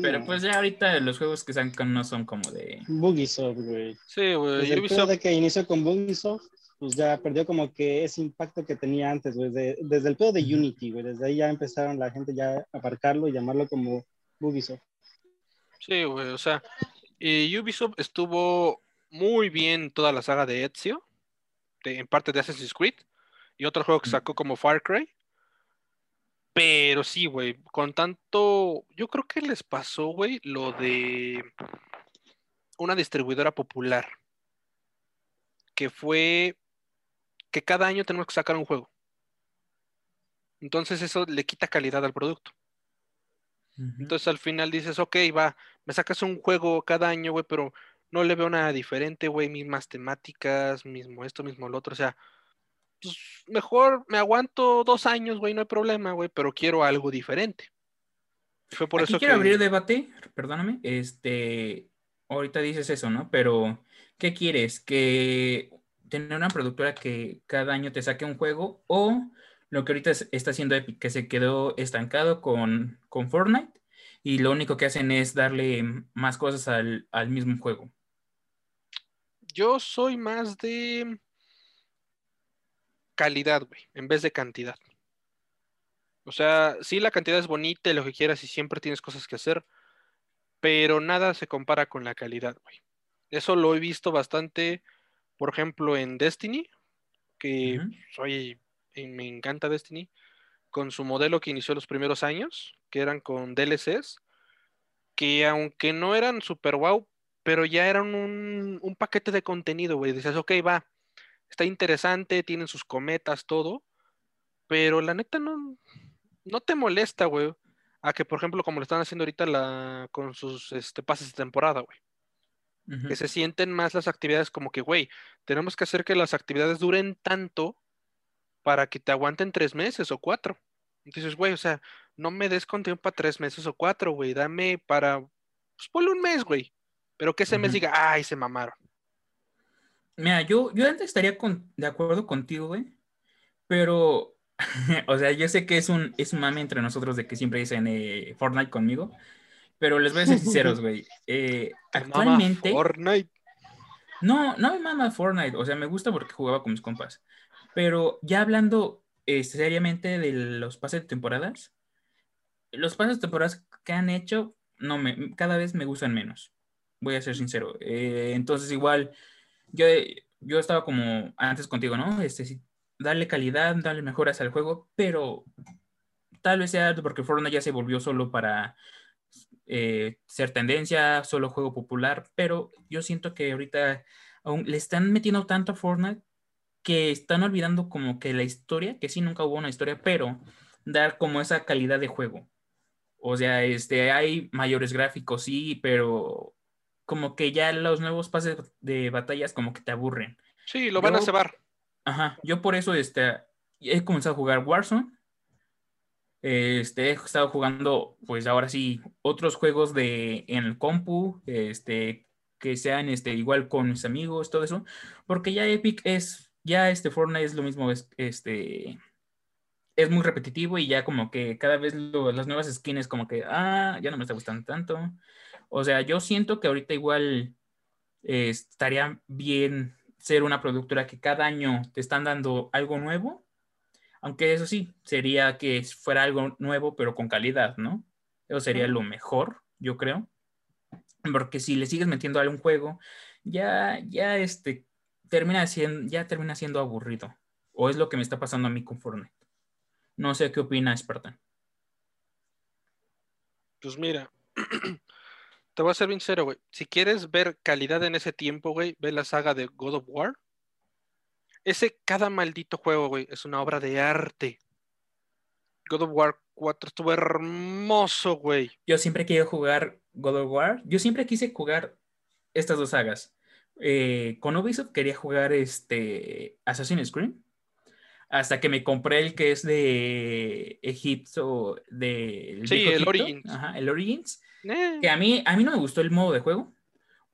pero No. pues ya ahorita los juegos que sacan no son como de Bugisoft, güey. sí, güey. Desde el Ubisoft- pedo de que inició con Bugisoft, pues ya perdió como que ese impacto que tenía antes, güey. de- desde el pedo de. Unity, güey. Desde ahí ya empezaron la gente ya a aparcarlo y llamarlo como Bugisoft. Sí, güey, o sea, y Ubisoft estuvo muy bien toda la saga de Ezio, de- en parte de Assassin's Creed, y otro juego que Mm. sacó como Far Cry. Pero sí, güey, con tanto, yo creo que les pasó, güey, lo de una distribuidora popular, que fue que cada año tenemos que sacar un juego. Entonces eso le quita calidad al producto. Entonces al final dices, ok, va, me sacas un juego cada año, güey, pero no le veo nada diferente, güey, mismas temáticas, mismo esto, mismo lo otro, o sea, pues mejor me aguanto dos años, güey, no hay problema, güey, pero quiero algo diferente. Fue por Aquí eso quiero que... abrir debate, perdóname, este, ahorita dices eso, ¿no? Pero, ¿qué quieres? ¿Que tener una productora que cada año te saque un juego o lo que ahorita está haciendo Epic, que se quedó estancado con, con Fortnite y lo único que hacen es darle más cosas al, al mismo juego. Yo soy más de calidad, güey, en vez de cantidad. O sea, sí, la cantidad es bonita y lo que quieras y siempre tienes cosas que hacer, pero nada se compara con la calidad, güey. Eso lo he visto bastante, por ejemplo, en Destiny, que soy, me encanta Destiny, con su modelo que inició los primeros años, que eran con DLCs, que aunque no eran super wow, pero ya eran un, un paquete de contenido, güey. Dices, ok, va, está interesante, tienen sus cometas, todo, pero la neta no, no te molesta, güey, a que, por ejemplo, como lo están haciendo ahorita la, con sus este, pases de temporada, güey. Que se sienten más las actividades como que, güey, tenemos que hacer que las actividades duren tanto para que te aguanten tres meses o cuatro. Entonces, güey, o sea, no me des contenido para tres meses o cuatro, güey, dame para, pues ponle un mes, güey. Pero que ese mes diga, ay, se mamaron. Mira, yo, yo antes estaría de acuerdo contigo, güey, pero, o sea, yo sé que es un, es un mame entre nosotros de que siempre dicen eh, Fortnite conmigo, pero les voy a ser sinceros, güey. Eh, actualmente... Fortnite. No, no me mama Fortnite, o sea, me gusta porque jugaba con mis compas, pero ya hablando eh, seriamente de los pases de temporadas, los pases de temporadas que han hecho, no me, cada vez me gustan menos, voy a ser sincero. entonces, igual yo, yo estaba como antes contigo, ¿no? Este, darle calidad, darle mejoras al juego, pero tal vez sea porque Fortnite ya se volvió solo para eh, ser tendencia, solo juego popular, pero yo siento que ahorita aún le están metiendo tanto a Fortnite que están olvidando como que la historia, que sí nunca hubo una historia, pero dar como esa calidad de juego. O sea, este, hay mayores gráficos, sí, pero como que ya los nuevos pases de batallas como que te aburren. Sí, lo van a cebar. Ajá, yo por eso este, he comenzado a jugar Warzone. Este, he estado jugando, pues ahora sí, otros juegos de en el compu, este, que sean este, igual con mis amigos, todo eso, porque ya Epic es, ya este Fortnite es lo mismo, es, este, es muy repetitivo y ya como que cada vez las nuevas skins como que, ah, ya no me está gustando tanto. O sea, yo siento que ahorita igual eh, estaría bien ser una productora que cada año te están dando algo nuevo, aunque eso sí, sería que fuera algo nuevo pero con calidad, ¿no? Eso sería lo mejor, yo creo. Porque si le sigues metiendo a algún juego, ya, ya este, termina siendo, ya termina siendo aburrido. O es lo que me está pasando a mí con Fortnite. No sé qué opina Spartan. Pues mira, te voy a ser bien sincero, güey. Si quieres ver calidad en ese tiempo, güey, ve la saga de God of War. Ese, cada maldito juego, güey, es una obra de arte. God of War 4 estuvo hermoso, güey. Yo siempre quería jugar God of War. Yo siempre quise jugar estas dos sagas. Eh, con Ubisoft quería jugar este Assassin's Creed. Hasta que me compré el que es de Egipto, de... Sí, el Origins. Ajá, el Origins. Eh. Que a mí, a mí no me gustó el modo de juego,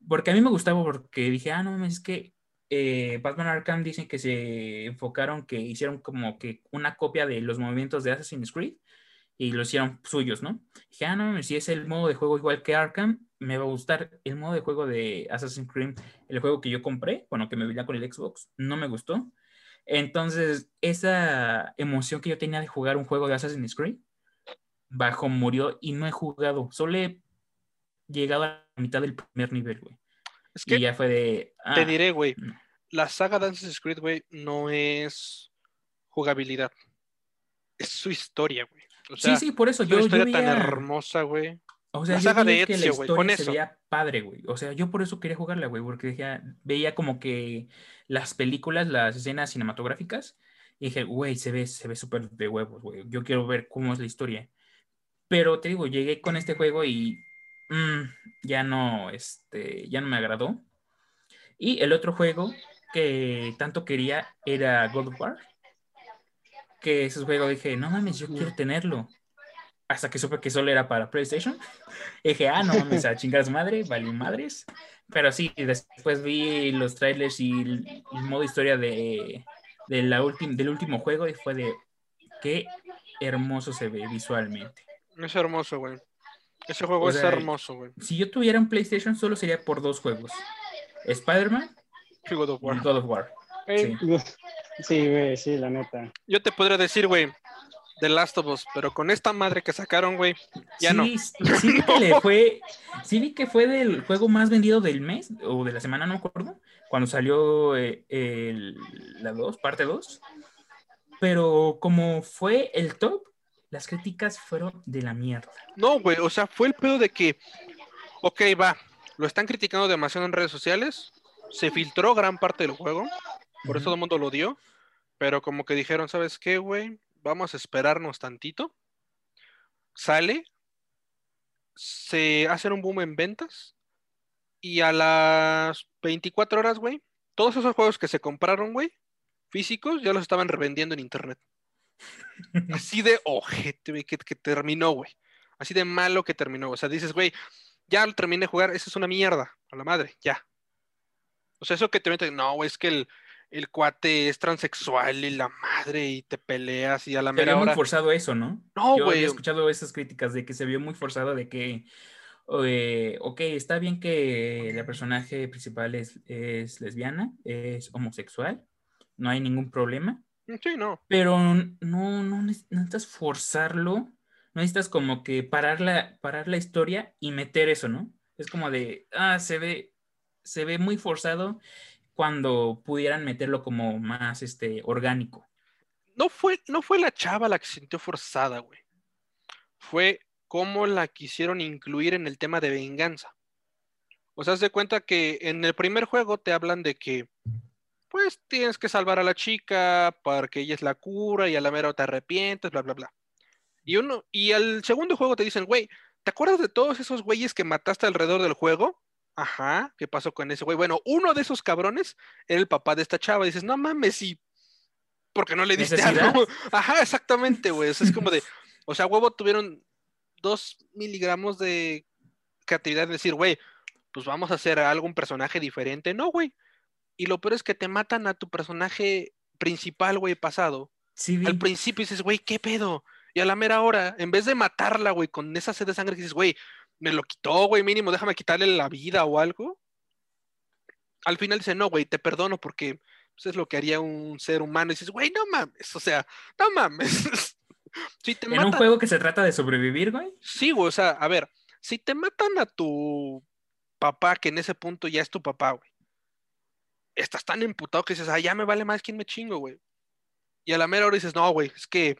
porque a mí me gustaba porque dije, ah, no, es que eh, Batman Arkham dicen que se enfocaron, que hicieron como que una copia de los movimientos de Assassin's Creed y lo hicieron suyos, ¿no? Dije, ah, no, si es el modo de juego igual que Arkham, me va a gustar el modo de juego de Assassin's Creed, el juego que yo compré, bueno, que me venía con el Xbox, no me gustó. Entonces, esa emoción que yo tenía de jugar un juego de Assassin's Creed, bajo murió y no he jugado. Solo he llegado a la mitad del primer nivel, güey. Es que y ya fue de. te ah, diré, güey. La saga de Assassin's Creed, güey, no es jugabilidad. Es su historia, güey. sí, sí, por eso. Yo, una historia tan hermosa, güey. O sea, la saga de Ezio, güey, con eso. Se veía padre, güey. O sea, yo por eso quería jugarla, güey, porque veía como que las películas, las escenas cinematográficas, y dije, güey, se ve, se ve súper de huevos, güey. Yo quiero ver cómo es la historia. Pero te digo, llegué con este juego y mm, ya no, este, ya no me agradó. Y el otro juego que tanto quería era God of War. Que ese juego dije, no mames, yo quiero tenerlo. Hasta que supe que solo era para PlayStation. dije, ah, no mames, a chingar madre, vale madres. Pero sí, después vi los trailers y el, modo historia de, de la del último juego y fue de qué hermoso se ve visualmente. Es hermoso, güey. Ese juego O es sea, hermoso, güey. Si yo tuviera un PlayStation, solo sería por dos juegos: Spider-Man Sí, God of y War. God of War. Sí. Sí, güey, sí, la neta. Yo te podría decir, güey, The Last of Us, pero con esta madre que sacaron, güey, ya sí, no. Sí, sí vi que le fue, sí vi que fue del juego más vendido del mes o de la semana, no me acuerdo, cuando salió eh, el- la 2, parte 2. Pero como fue el top, las críticas fueron de la mierda. No, güey, o sea, fue el pedo de que, ok, va, lo están criticando demasiado en redes sociales, se filtró gran parte del juego, por eso todo el mundo lo dio, pero como que dijeron, ¿sabes qué, güey? Vamos a esperarnos tantito. Sale, se hacen un boom en ventas y a las 24 horas, güey, todos esos juegos que se compraron, güey, físicos, ya los estaban revendiendo en internet. Así de ojete, güey, que, que terminó, güey. Así de malo que terminó. O sea, dices, güey, ya lo terminé de jugar, esa es una mierda, a la madre, ya. O sea, eso que te meten, no, güey, es que el, el cuate es transexual y la madre y te peleas y a la Se vio mera muy forzado eso, ¿no? No, Yo güey. había escuchado esas críticas de que se vio muy forzado de que, eh, ok, está bien que la personaje principal es, es lesbiana, es homosexual, no hay ningún problema, Sí, no. pero no, no neces- necesitas forzarlo, no necesitas como que parar la, parar la historia y meter eso, ¿no? Es como de, ah, se ve, se ve muy forzado cuando pudieran meterlo como más este, orgánico. No fue, no fue la chava la que se sintió forzada, güey. Fue cómo la quisieron incluir en el tema de venganza. O sea, haz de cuenta que en el primer juego te hablan de que, pues, tienes que salvar a la chica para que ella es la cura y a la mera te arrepientes, bla, bla, bla. Y uno, y al segundo juego te dicen, güey, ¿te acuerdas de todos esos güeyes que mataste alrededor del juego? Ajá, ¿qué pasó con ese güey? Bueno, uno de esos cabrones era el papá de esta chava. dices, no mames, y porque no le diste ¿Necesidad? algo. Ajá, exactamente, güey. O sea, es como de, o sea, huevo tuvieron dos miligramos de creatividad de decir, güey, pues vamos a hacer algo, un personaje diferente. No, güey. Y lo peor es que te matan a tu personaje principal, güey, pasado. Sí. Al principio dices, güey, ¿qué pedo? Y a la mera hora, en vez de matarla, güey, con esa sed de sangre, dices, güey, me lo quitó, güey, mínimo, déjame quitarle la vida o algo. Al final dice, no, güey, te perdono porque pues, es lo que haría un ser humano. Y dices, güey, no mames, o sea, no mames. si te En un matan, juego que se trata de sobrevivir, güey. sí, güey, o sea, a ver, si te matan a tu papá, que en ese punto ya es tu papá, güey, estás tan emputado que dices, ah, ya me vale más quién me chingo, güey. Y a la mera hora dices, no, güey, es que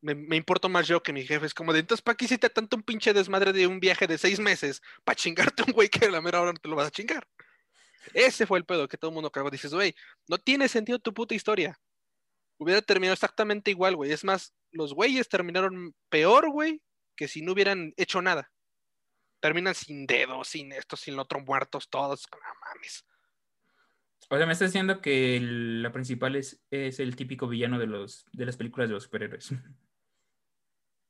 me, importo más yo que mi jefe. Es como de, entonces, ¿para qué hiciste tanto un pinche desmadre de un viaje de seis meses? Para chingarte un güey que a la mera hora no te lo vas a chingar. Ese fue el pedo que todo el mundo cagó. Dices, güey, no tiene sentido tu puta historia. Hubiera terminado exactamente igual, güey. Es más, los güeyes terminaron peor, güey, que si no hubieran hecho nada. Terminan sin dedos, sin esto, sin lo otro, muertos todos. No mames. O sea, me estás diciendo que el- la principal es, es el típico villano de, los, de las películas de los superhéroes.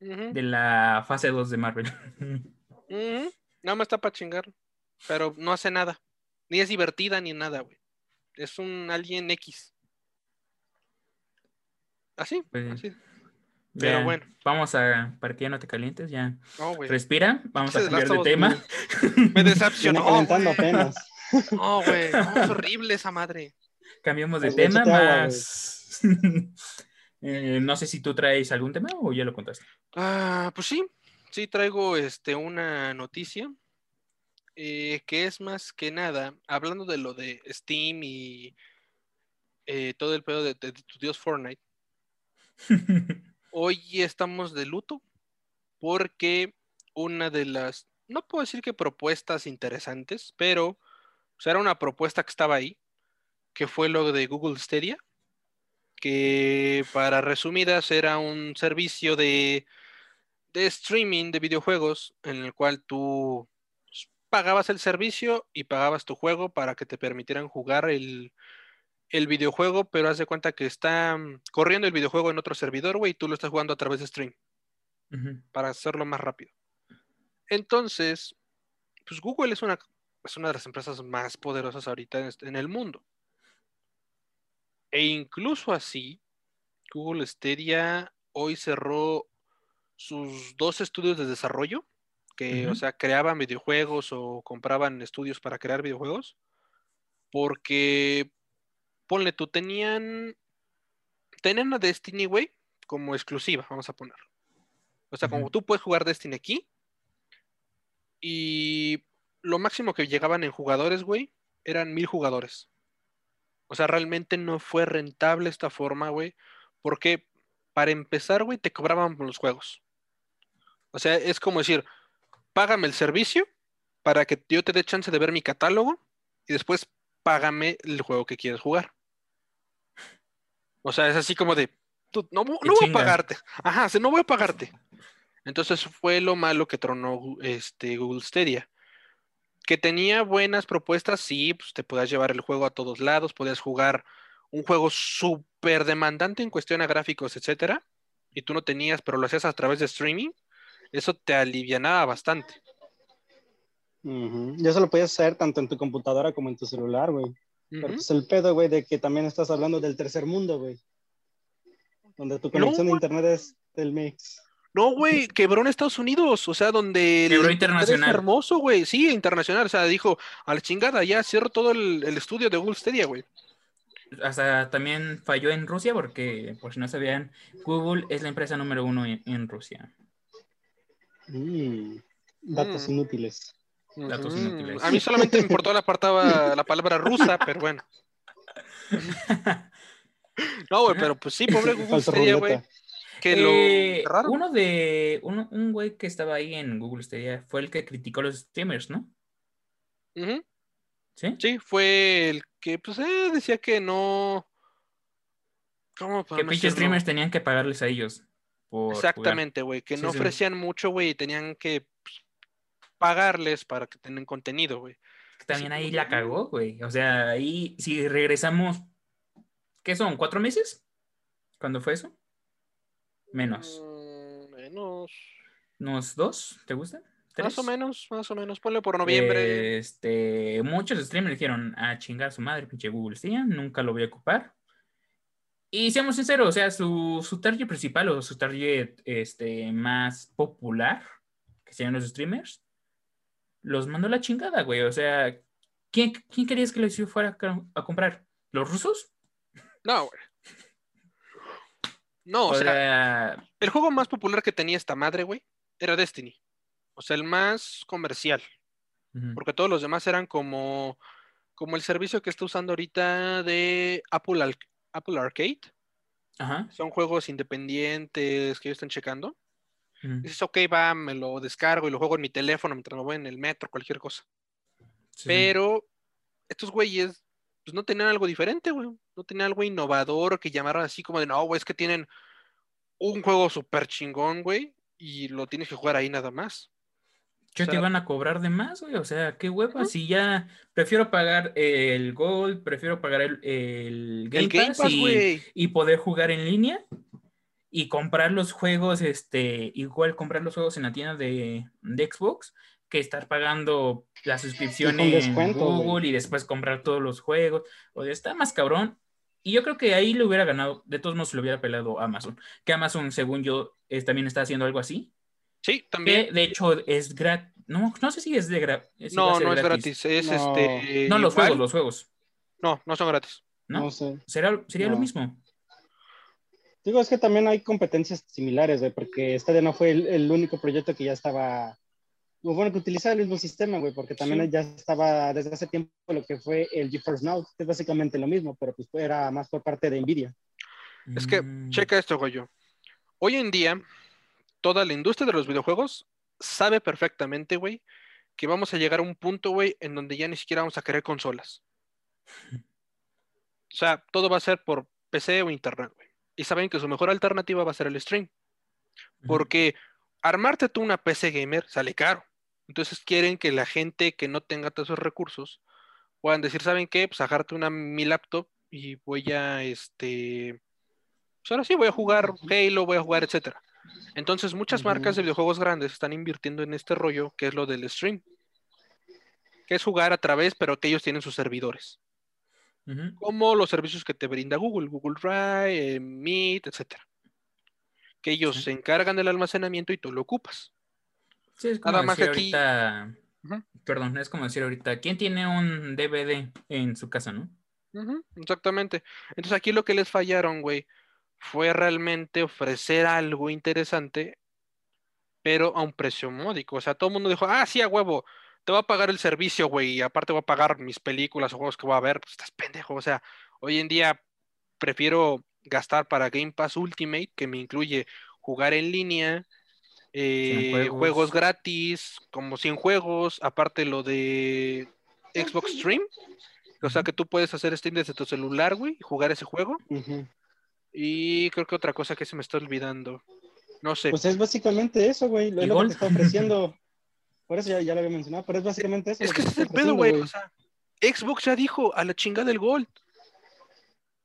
De la fase 2 de Marvel. Nada más está para chingar. Pero no hace nada. Ni es divertida ni nada, güey. Es un alien X. Así, Pues, así. Pero Ya, bueno. Vamos a, para que ya no te calientes, ya. No, güey. Respira, vamos a cambiar de tema. Me decepcionó. No, güey. no, es horrible esa madre. Cambiamos de tema, más. Eh, no sé si tú traes algún tema o ya lo contaste. Ah, pues sí, sí traigo este una noticia eh, que es más que nada, hablando de lo de Steam y eh, todo el pedo de, de tu dios Fortnite, hoy estamos de luto porque una de las, no puedo decir que propuestas interesantes, pero o sea, era una propuesta que estaba ahí, que fue lo de Google Stadia, que para resumidas era un servicio de, de streaming de videojuegos en el cual tú pagabas el servicio y pagabas tu juego para que te permitieran jugar el, el videojuego, pero haz de cuenta que está mm, corriendo el videojuego en otro servidor, güey, y tú lo estás jugando a través de stream para hacerlo más rápido. Entonces, pues Google es una es una de las empresas más poderosas ahorita en, el mundo. E incluso así, Google Stadia hoy cerró sus dos estudios de desarrollo, que, o sea, creaban videojuegos o compraban estudios para crear videojuegos, porque, ponle tú, tenían, tenían a Destiny, güey, como exclusiva, vamos a poner. O sea, como tú puedes jugar Destiny aquí, y lo máximo que llegaban en jugadores, güey, eran mil jugadores. O sea, realmente no fue rentable esta forma, güey, porque para empezar, güey, te cobraban por los juegos. O sea, es como decir, págame el servicio para que yo te dé chance de ver mi catálogo y después págame el juego que quieres jugar. O sea, es así como de, tú, no, no voy a pagarte. Ajá, o sea, no voy a pagarte. Entonces fue lo malo que tronó este, Google Stadia. Que tenía buenas propuestas, sí, pues te podías llevar el juego a todos lados, podías jugar un juego súper demandante en cuestión a gráficos, etcétera, y tú no tenías, pero lo hacías a través de streaming, eso te alivianaba bastante. Ujú. Y eso lo puedes hacer tanto en tu computadora como en tu celular, güey. Pero Ujú. pues el pedo, güey, de que también estás hablando del tercer mundo, güey. Donde tu conexión de güey. internet es del mix. No, güey, quebró en Estados Unidos, o sea, donde el Quebró internet internacional. Es hermoso, güey, sí, internacional, o sea, dijo, a la chingada, ya cierro todo el, el estudio de Google Stadia, güey. Hasta también falló en Rusia porque, por si no sabían, Google es la empresa número uno en, en Rusia. Mm, Datos Mm. inútiles. Datos inútiles. A mí solamente me importó la, partaba, la palabra rusa, pero bueno. No, güey, pero pues sí, pobre Google Stadia, güey. Que lo Eh, cerraron. uno de uno- un güey que estaba ahí en Google Stadia fue el que criticó a los streamers, ¿no? Sí. Sí, fue el que, pues, eh, decía que no. ¿Cómo Que pinches streamers tenían que pagarles a ellos. por. Exactamente, güey, que Sí, no sí. ofrecían mucho, güey, y tenían que pues, pagarles para que tengan contenido, güey. También ahí la cagó, güey. O sea, ahí si regresamos, ¿qué son? ¿Cuatro meses? ¿Cuándo fue eso? Menos. Mm, menos. ¿Unos dos? ¿Te gusta? Más o menos, más o menos. Ponle por noviembre. Este, muchos streamers dijeron a chingar su madre, pinche Google Stadia, nunca lo voy a ocupar. Y seamos sinceros, o sea, su, su target principal o su target este, más popular, que serían los streamers, los mandó a la chingada, güey. O sea, ¿quién, quién querías que les fuera a, a comprar? ¿Los rusos? No, güey. No, o, O sea, sea, el juego más popular que tenía esta madre, güey, era Destiny. O sea, el más comercial. Porque todos los demás eran como, como el servicio que está usando ahorita de Apple, Al- Apple Arcade. ajá. Son juegos independientes que ellos están checando. Dices, ok, va, me lo descargo y lo juego en mi teléfono mientras me voy en el metro, cualquier cosa. sí. Pero estos güeyes, pues no tenían algo diferente, güey. No tenían algo innovador que llamaran así como de, no, güey, es que tienen un juego súper chingón, güey, y lo tienes que jugar ahí nada más. ¿Qué o te sea- iban a cobrar de más, güey? O sea, qué hueva. Si ya prefiero pagar el Gold, prefiero pagar el, el Game el Game Pass Pass, y, y poder jugar en línea y comprar los juegos, este, igual comprar los juegos en la tienda de, de Xbox que estar pagando la suscripción en descuento. Google y después comprar todos los juegos. O sea, está más cabrón. Y yo creo que ahí le hubiera ganado, de todos modos le hubiera pelado Amazon. Que Amazon, según yo, es- también está haciendo algo así. Sí, también. Que de hecho es gratis. No, no sé si es de gratis. No, no es gratis, es No. este. No, los igual. juegos, los juegos. No, no son gratis. ¿No? No sé. ¿Será, sería lo No. mismo. Digo, es que también hay competencias similares, güey, porque Stadia no fue el, el único proyecto que ya estaba, bueno, que utilizaba el mismo sistema, güey, porque también Sí. ya estaba desde hace tiempo lo que fue el GeForce Now, que es básicamente lo mismo, pero pues era más por parte de Nvidia. Es que, Mm, checa esto, Goyo. Hoy en día, toda la industria de los videojuegos sabe perfectamente, güey, que vamos a llegar a un punto, güey, en donde ya ni siquiera vamos a querer consolas. O sea, todo va a ser por PC o internet, güey. Y saben que su mejor alternativa va a ser el stream. Porque armarte tú una PC gamer sale caro. Entonces quieren que la gente que no tenga todos esos recursos puedan decir, ¿saben qué? Pues agarrarte una mi laptop y voy a este. Pues ahora sí voy a jugar Halo, voy a jugar, etcétera. Entonces, muchas marcas de videojuegos grandes están invirtiendo en este rollo que es lo del stream. que es jugar a través, pero que ellos tienen sus servidores, como los servicios que te brinda Google, Google Drive, eh, Meet, etcétera. Que ellos Sí. se encargan del almacenamiento y tú lo ocupas. Sí, es como Nada más decir aquí- ahorita, perdón, es como decir ahorita, ¿quién tiene un DVD en su casa, no? Exactamente. Entonces aquí lo que les fallaron, güey, fue realmente ofrecer algo interesante, pero a un precio módico. O sea, todo el mundo dijo, ah, sí, a huevo, te voy a pagar el servicio, güey, y aparte voy a pagar mis películas o juegos que voy a ver. Pues estás pendejo. O sea, hoy en día prefiero gastar para Game Pass Ultimate, que me incluye jugar en línea, eh, juegos. juegos gratis, como 100 juegos, aparte lo de Xbox Stream. O sea que tú puedes hacer Steam desde tu celular, güey, y jugar ese juego. Y creo que otra cosa que se me está olvidando. No sé. Pues es básicamente eso, güey. Lo, ¿Y es lo que te está ofreciendo. Por eso ya, ya lo había mencionado, pero es básicamente eso. es que te ese es el pedo, güey. O sea, Xbox ya dijo a la chingada del Gold.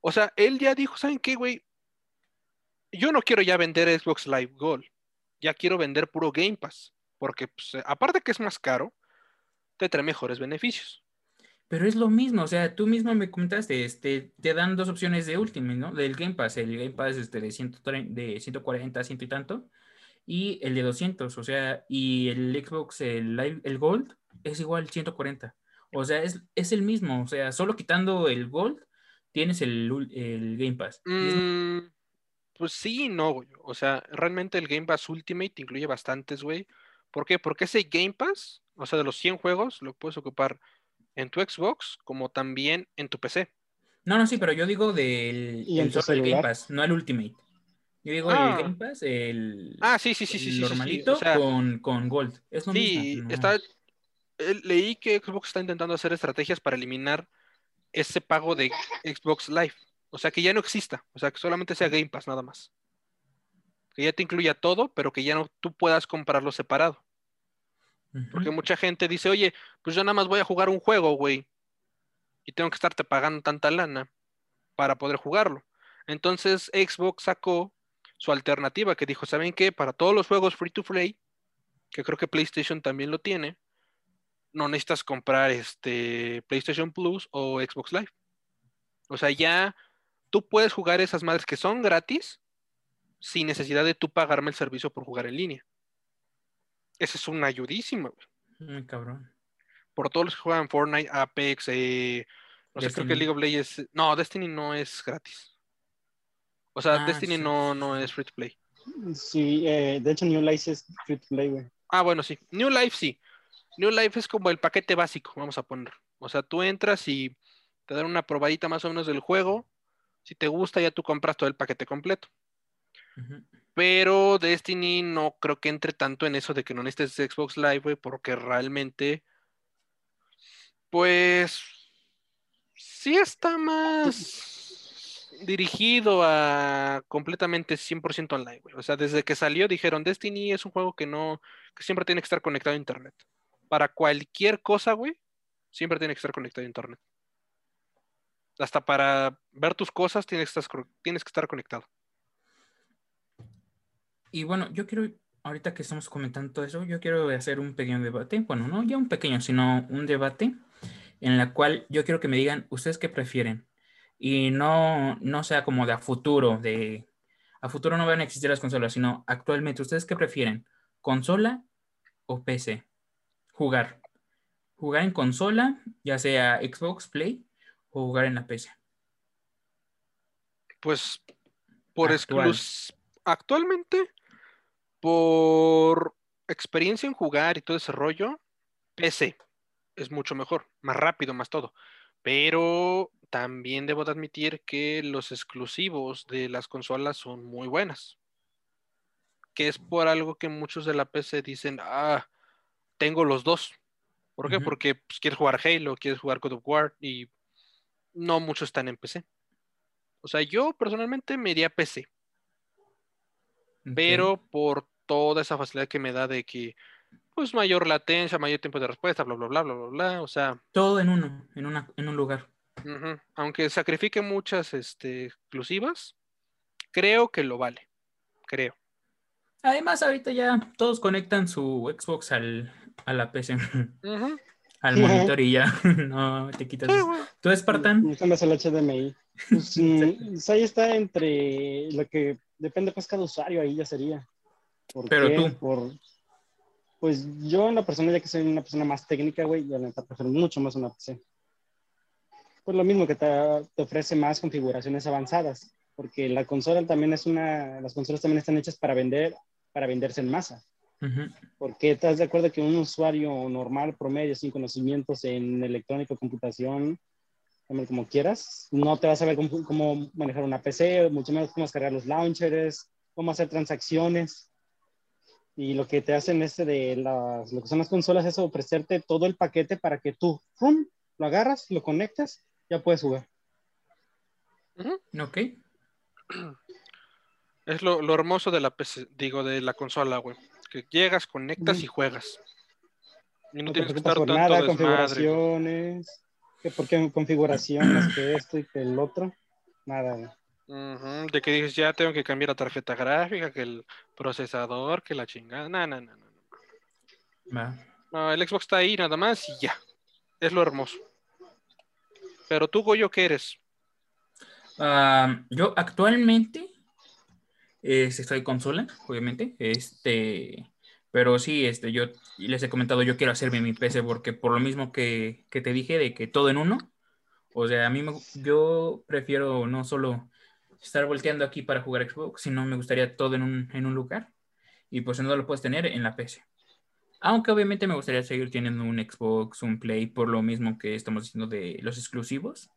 O sea, él ya dijo, ¿saben qué, güey? Yo no quiero ya vender Xbox Live Gold. Ya quiero vender puro Game Pass. Porque, pues, aparte que es más caro, te trae mejores beneficios. Pero es lo mismo, o sea, tú mismo me comentaste, este, te dan dos opciones de Ultimate, ¿no? Del Game Pass, el Game Pass este, de, 130, de 140, ciento y tanto, y el de 200, o sea, y el Xbox, el, Live- el Gold, es igual 140. O sea, es, es el mismo, o sea, solo quitando el Gold, tienes el, el Game Pass. Mm, pues sí y no, güey. O sea, realmente el Game Pass Ultimate incluye bastantes, güey. ¿Por qué? Porque ese Game Pass, o sea, de los 100 juegos, lo puedes ocupar en tu Xbox como también en tu PC. No, no, sí, pero yo digo del ¿Y en el tu solo el Game? Pass, no el Ultimate. Yo digo Ah. el Game Pass, el, Ah, sí, sí, sí, sí, sí, sí, sí. normalito O sea, con, con Gold. Es lo sí, mismo. no. está. eh, Leí que Xbox está intentando hacer estrategias para eliminar ese pago de Xbox Live. O sea, que ya no exista. O sea, que solamente sea Game Pass nada más. Que ya te incluya todo, pero que ya no tú puedas comprarlo separado. Porque mucha gente dice, oye, pues yo nada más voy a jugar un juego, güey. Y tengo que estarte pagando tanta lana para poder jugarlo. Entonces Xbox sacó su alternativa que dijo, ¿saben qué? Para todos los juegos free to play, que creo que PlayStation también lo tiene, no necesitas comprar este PlayStation Plus o Xbox Live. O sea, ya tú puedes jugar esas madres que son gratis sin necesidad de tú pagarme el servicio por jugar en línea. Esa es una ayudísima, güey Muy cabrón. por todos los que juegan Fortnite, Apex, eh, no sé, creo que. League of Legends. No, Destiny no es gratis. O sea, Ah, Destiny sí, no, no es free to play. Sí, eh, de hecho New Life es free to play, güey. Ah, bueno, sí. New Life sí. New Life es como el paquete básico, vamos a poner. O sea, tú entras y te dan una probadita más o menos del juego. Si te gusta, ya tú compras todo el paquete completo. Pero Destiny no creo que entre tanto en eso de que no necesites Xbox Live, güey, porque realmente, pues, sí está más dirigido a completamente 100% online, güey. O sea, desde que salió dijeron, Destiny es un juego que no, que siempre tiene que estar conectado a Internet. Para cualquier cosa, güey, siempre tiene que estar conectado a Internet. Hasta para ver tus cosas tienes que estar, tienes que estar conectado. Y bueno, yo quiero, ahorita que estamos comentando todo eso, yo quiero hacer un pequeño debate. Bueno, no ya un pequeño, sino un debate en la cual yo quiero que me digan, ¿ustedes qué prefieren? Y no, no sea como de a futuro, de a futuro no van a existir las consolas, sino actualmente, ¿ustedes qué prefieren? ¿Consola o PC? Jugar. Jugar en consola, ya sea Xbox, Play, o jugar en la PC. Pues por Actual. exclus- actualmente, por experiencia en jugar y todo ese rollo, PC es mucho mejor, más rápido, más todo. Pero también debo de admitir que los exclusivos de las consolas son muy buenas. Que es por algo que muchos de la PC dicen, ah, tengo los dos. ¿Por qué? Porque pues, quieres jugar Halo, quieres jugar God of War y no muchos están en PC. O sea, yo personalmente me iría a PC, pero por toda esa facilidad que me da de que, pues, mayor latencia, mayor tiempo de respuesta, bla, bla, bla, bla, bla, bla. O sea, Todo en uno, en, una, en un lugar. aunque sacrifique muchas este, exclusivas, creo que lo vale. Creo. Además, ahorita ya todos conectan su Xbox al, a la PC. Ujú. Al monitor y ya no te quitas. ¿Tú, Spartan? No cambias el HDMI. Pues, pues ahí está entre lo que depende pues cada usuario, ahí ya sería. ¿Por Pero qué? tú. Por, pues yo en la persona, ya que soy una persona más técnica, güey, yo la neta prefiero mucho más una PC. Pues lo mismo que te, te ofrece más configuraciones avanzadas, porque la consola también es una, las consolas también están hechas para vender, para venderse en masa. Porque estás de acuerdo que un usuario normal, promedio, sin conocimientos en electrónica, computación, como quieras, no te vas a saber cómo, cómo manejar una PC, mucho menos cómo descargar los launchers, cómo hacer transacciones. Y lo que te hacen este de las, lo que son las consolas es ofrecerte todo el paquete para que tú, ¡pum! lo agarras, lo conectas, ya puedes jugar. Ok. Es lo, lo hermoso de la PC, digo, de la consola, güey. Que llegas, conectas y juegas. Y no tienes que estar por tanto nada, desmadre. güey. configuraciones, que por qué configuraciones, que esto y que el otro, nada. De que dices, ya tengo que cambiar la tarjeta gráfica, que el procesador, que la chingada. No, no, no, no. No, el Xbox está ahí nada más y ya. Es lo hermoso. Pero tú, Goyo, ¿qué eres? Ah, yo actualmente este, estoy consola, obviamente. Este, pero sí, este, yo les he comentado, yo quiero hacerme mi PC porque por lo mismo que, que te dije de que todo en uno. O sea, a mí me, yo prefiero no solo estar volteando aquí para jugar Xbox, sino me gustaría todo en un, en un lugar. Y pues no lo puedes tener en la PC. Aunque obviamente me gustaría seguir teniendo un Xbox, un Play, por lo mismo que estamos diciendo de los exclusivos.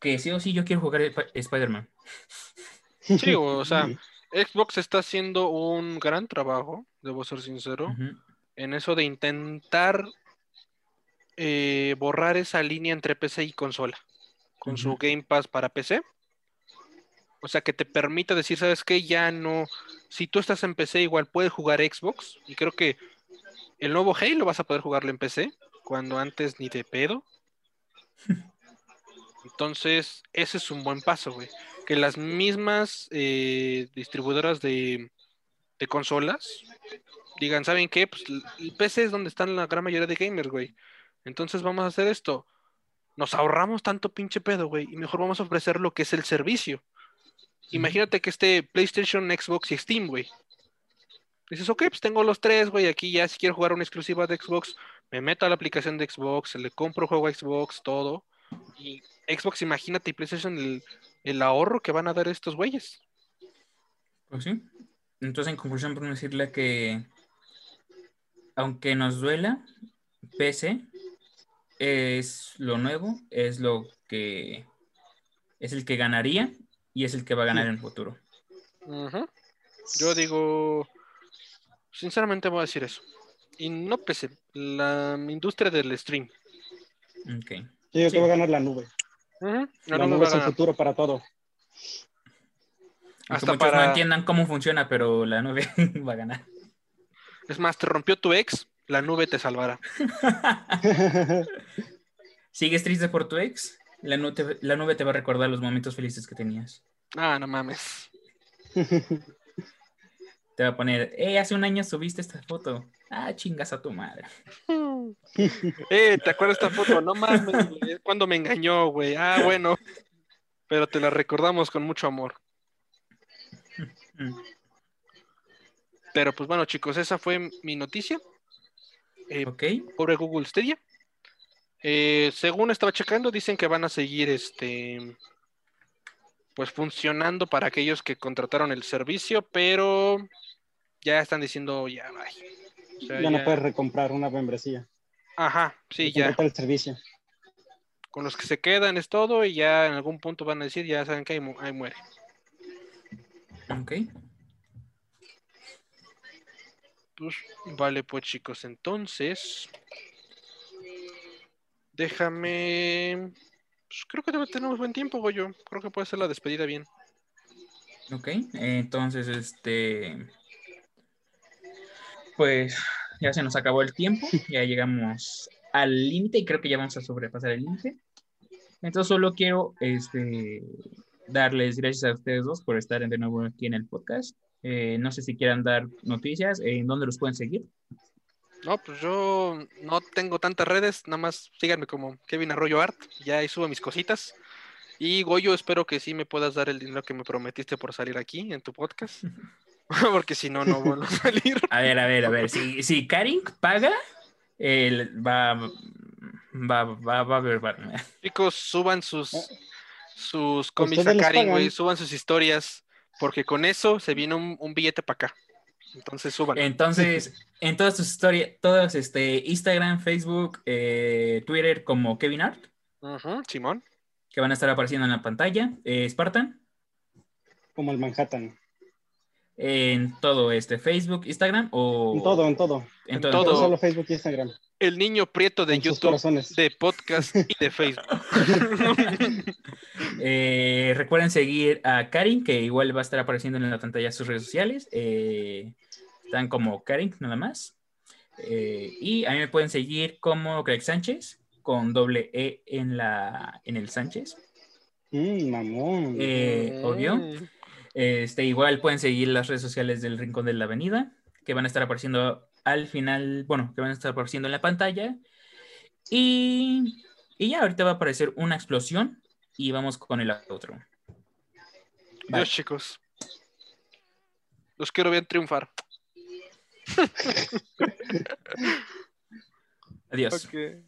Que sí o sí yo quiero jugar Sp- Spider-Man. Sí, o sea, Xbox está haciendo un gran trabajo, debo ser sincero, en eso de intentar eh, borrar esa línea entre PC y consola, con su. Game Pass para PC. O sea, que te permita decir, ¿sabes qué? Ya no, si tú estás en PC igual puedes jugar Xbox, y creo que el nuevo Halo vas a poder jugarlo en PC, cuando antes ni de pedo. Entonces, ese es un buen paso, güey. Que las mismas eh, distribuidoras de, de consolas digan, ¿saben qué? Pues el PC es donde están la gran mayoría de gamers, güey. Entonces vamos a hacer esto. Nos ahorramos tanto pinche pedo, güey, y mejor vamos a ofrecer lo que es el servicio. Imagínate que esté PlayStation, Xbox y Steam, güey. Dices, ok, pues tengo los tres, güey. Aquí ya si quiero jugar una exclusiva de Xbox, me meto a la aplicación de Xbox, le compro juego a Xbox, todo. Y Xbox, imagínate, y PlayStation, el, el ahorro que van a dar estos güeyes. Pues sí. Entonces, en conclusión, podemos decirle que, aunque nos duela, PC es lo nuevo, es lo que es el que ganaría y es el que va a ganar en el futuro. Ujú. Yo digo, sinceramente voy a decir eso. Y no PC, la industria del stream. Ok. Yo digo Sí. que va a ganar la nube. La, No nube es el futuro para todo. Aunque Hasta muchos no entiendan cómo funciona, pero la nube va a ganar. Es más, te rompió tu ex, la nube te salvará. ¿Sigues triste por tu ex? La, nu- te- la nube te va a recordar los momentos felices que tenías. Ah, no mames. Te va a poner, eh, hace un año subiste esta foto. Ah, chingas a tu madre. Eh, ¿te acuerdas de esta foto? No mames, güey, es cuando me engañó, güey. Ah, bueno. Pero te la recordamos con mucho amor. Pero pues bueno, chicos, esa fue mi noticia. Eh, Ok. pobre Google Stadia. Eh, según estaba checando, dicen que van a seguir este pues funcionando para aquellos que contrataron el servicio, pero ya están diciendo ya bye. O sea, ya no ya- puedes recomprar una membresía. Ajá, sí, ya. contratar el servicio. Con los que se quedan es todo y ya en algún punto van a decir, ya saben que ahí, mu- ahí muere. Ok. Pues, vale, pues chicos, entonces déjame. pues, creo que tenemos buen tiempo, Goyo. Creo que puede ser la despedida bien. Ok, entonces, este, pues ya se nos acabó el tiempo, ya llegamos al límite y creo que ya vamos a sobrepasar el límite. Entonces solo quiero, este, darles gracias a ustedes dos por estar de nuevo aquí en el podcast. Eh, no sé si quieran dar noticias, eh, ¿en dónde los pueden seguir? No, pues yo no tengo tantas redes, nada más síganme como Kevin Arroyo Art, ya ahí subo mis cositas. Y Goyo, espero que sí me puedas dar el dinero que me prometiste por salir aquí en tu podcast, porque si no, no vuelvo a salir. A ver, a ver, a ver. Si, si Karin paga, él va, va, va, va a ver. va- Chicos, suban sus, Ah. sus cómics a Karin, güey, suban sus historias, porque con eso se viene un, un billete para acá. Entonces suban. Entonces, en todas tus historias, todas, este, Instagram, Facebook, eh, Twitter, como Kevin Art, Simón. que van a estar apareciendo en la pantalla. Eh, Spartan, Como el Manhattan. En todo este, Facebook, Instagram o... En todo, en todo. En En todo. solo Facebook y Instagram. El niño prieto de en YouTube, de podcast y de Facebook. Eh, recuerden seguir a Karin, que igual va a estar apareciendo en la pantalla sus redes sociales. Eh, están como Karin, nada más. Eh, y a mí me pueden seguir como Greg Sánchez, con doble E en, la, en el Sánchez. Mm, mamón. Eh, obvio. Este, igual pueden seguir las redes sociales del Rincón de la Avenida, que van a estar apareciendo al final, bueno, que van a estar apareciendo en la pantalla. Y, y ya ahorita va a aparecer una explosión y vamos con el otro. Adiós, chicos. Los quiero ver triunfar. Adiós. Okay.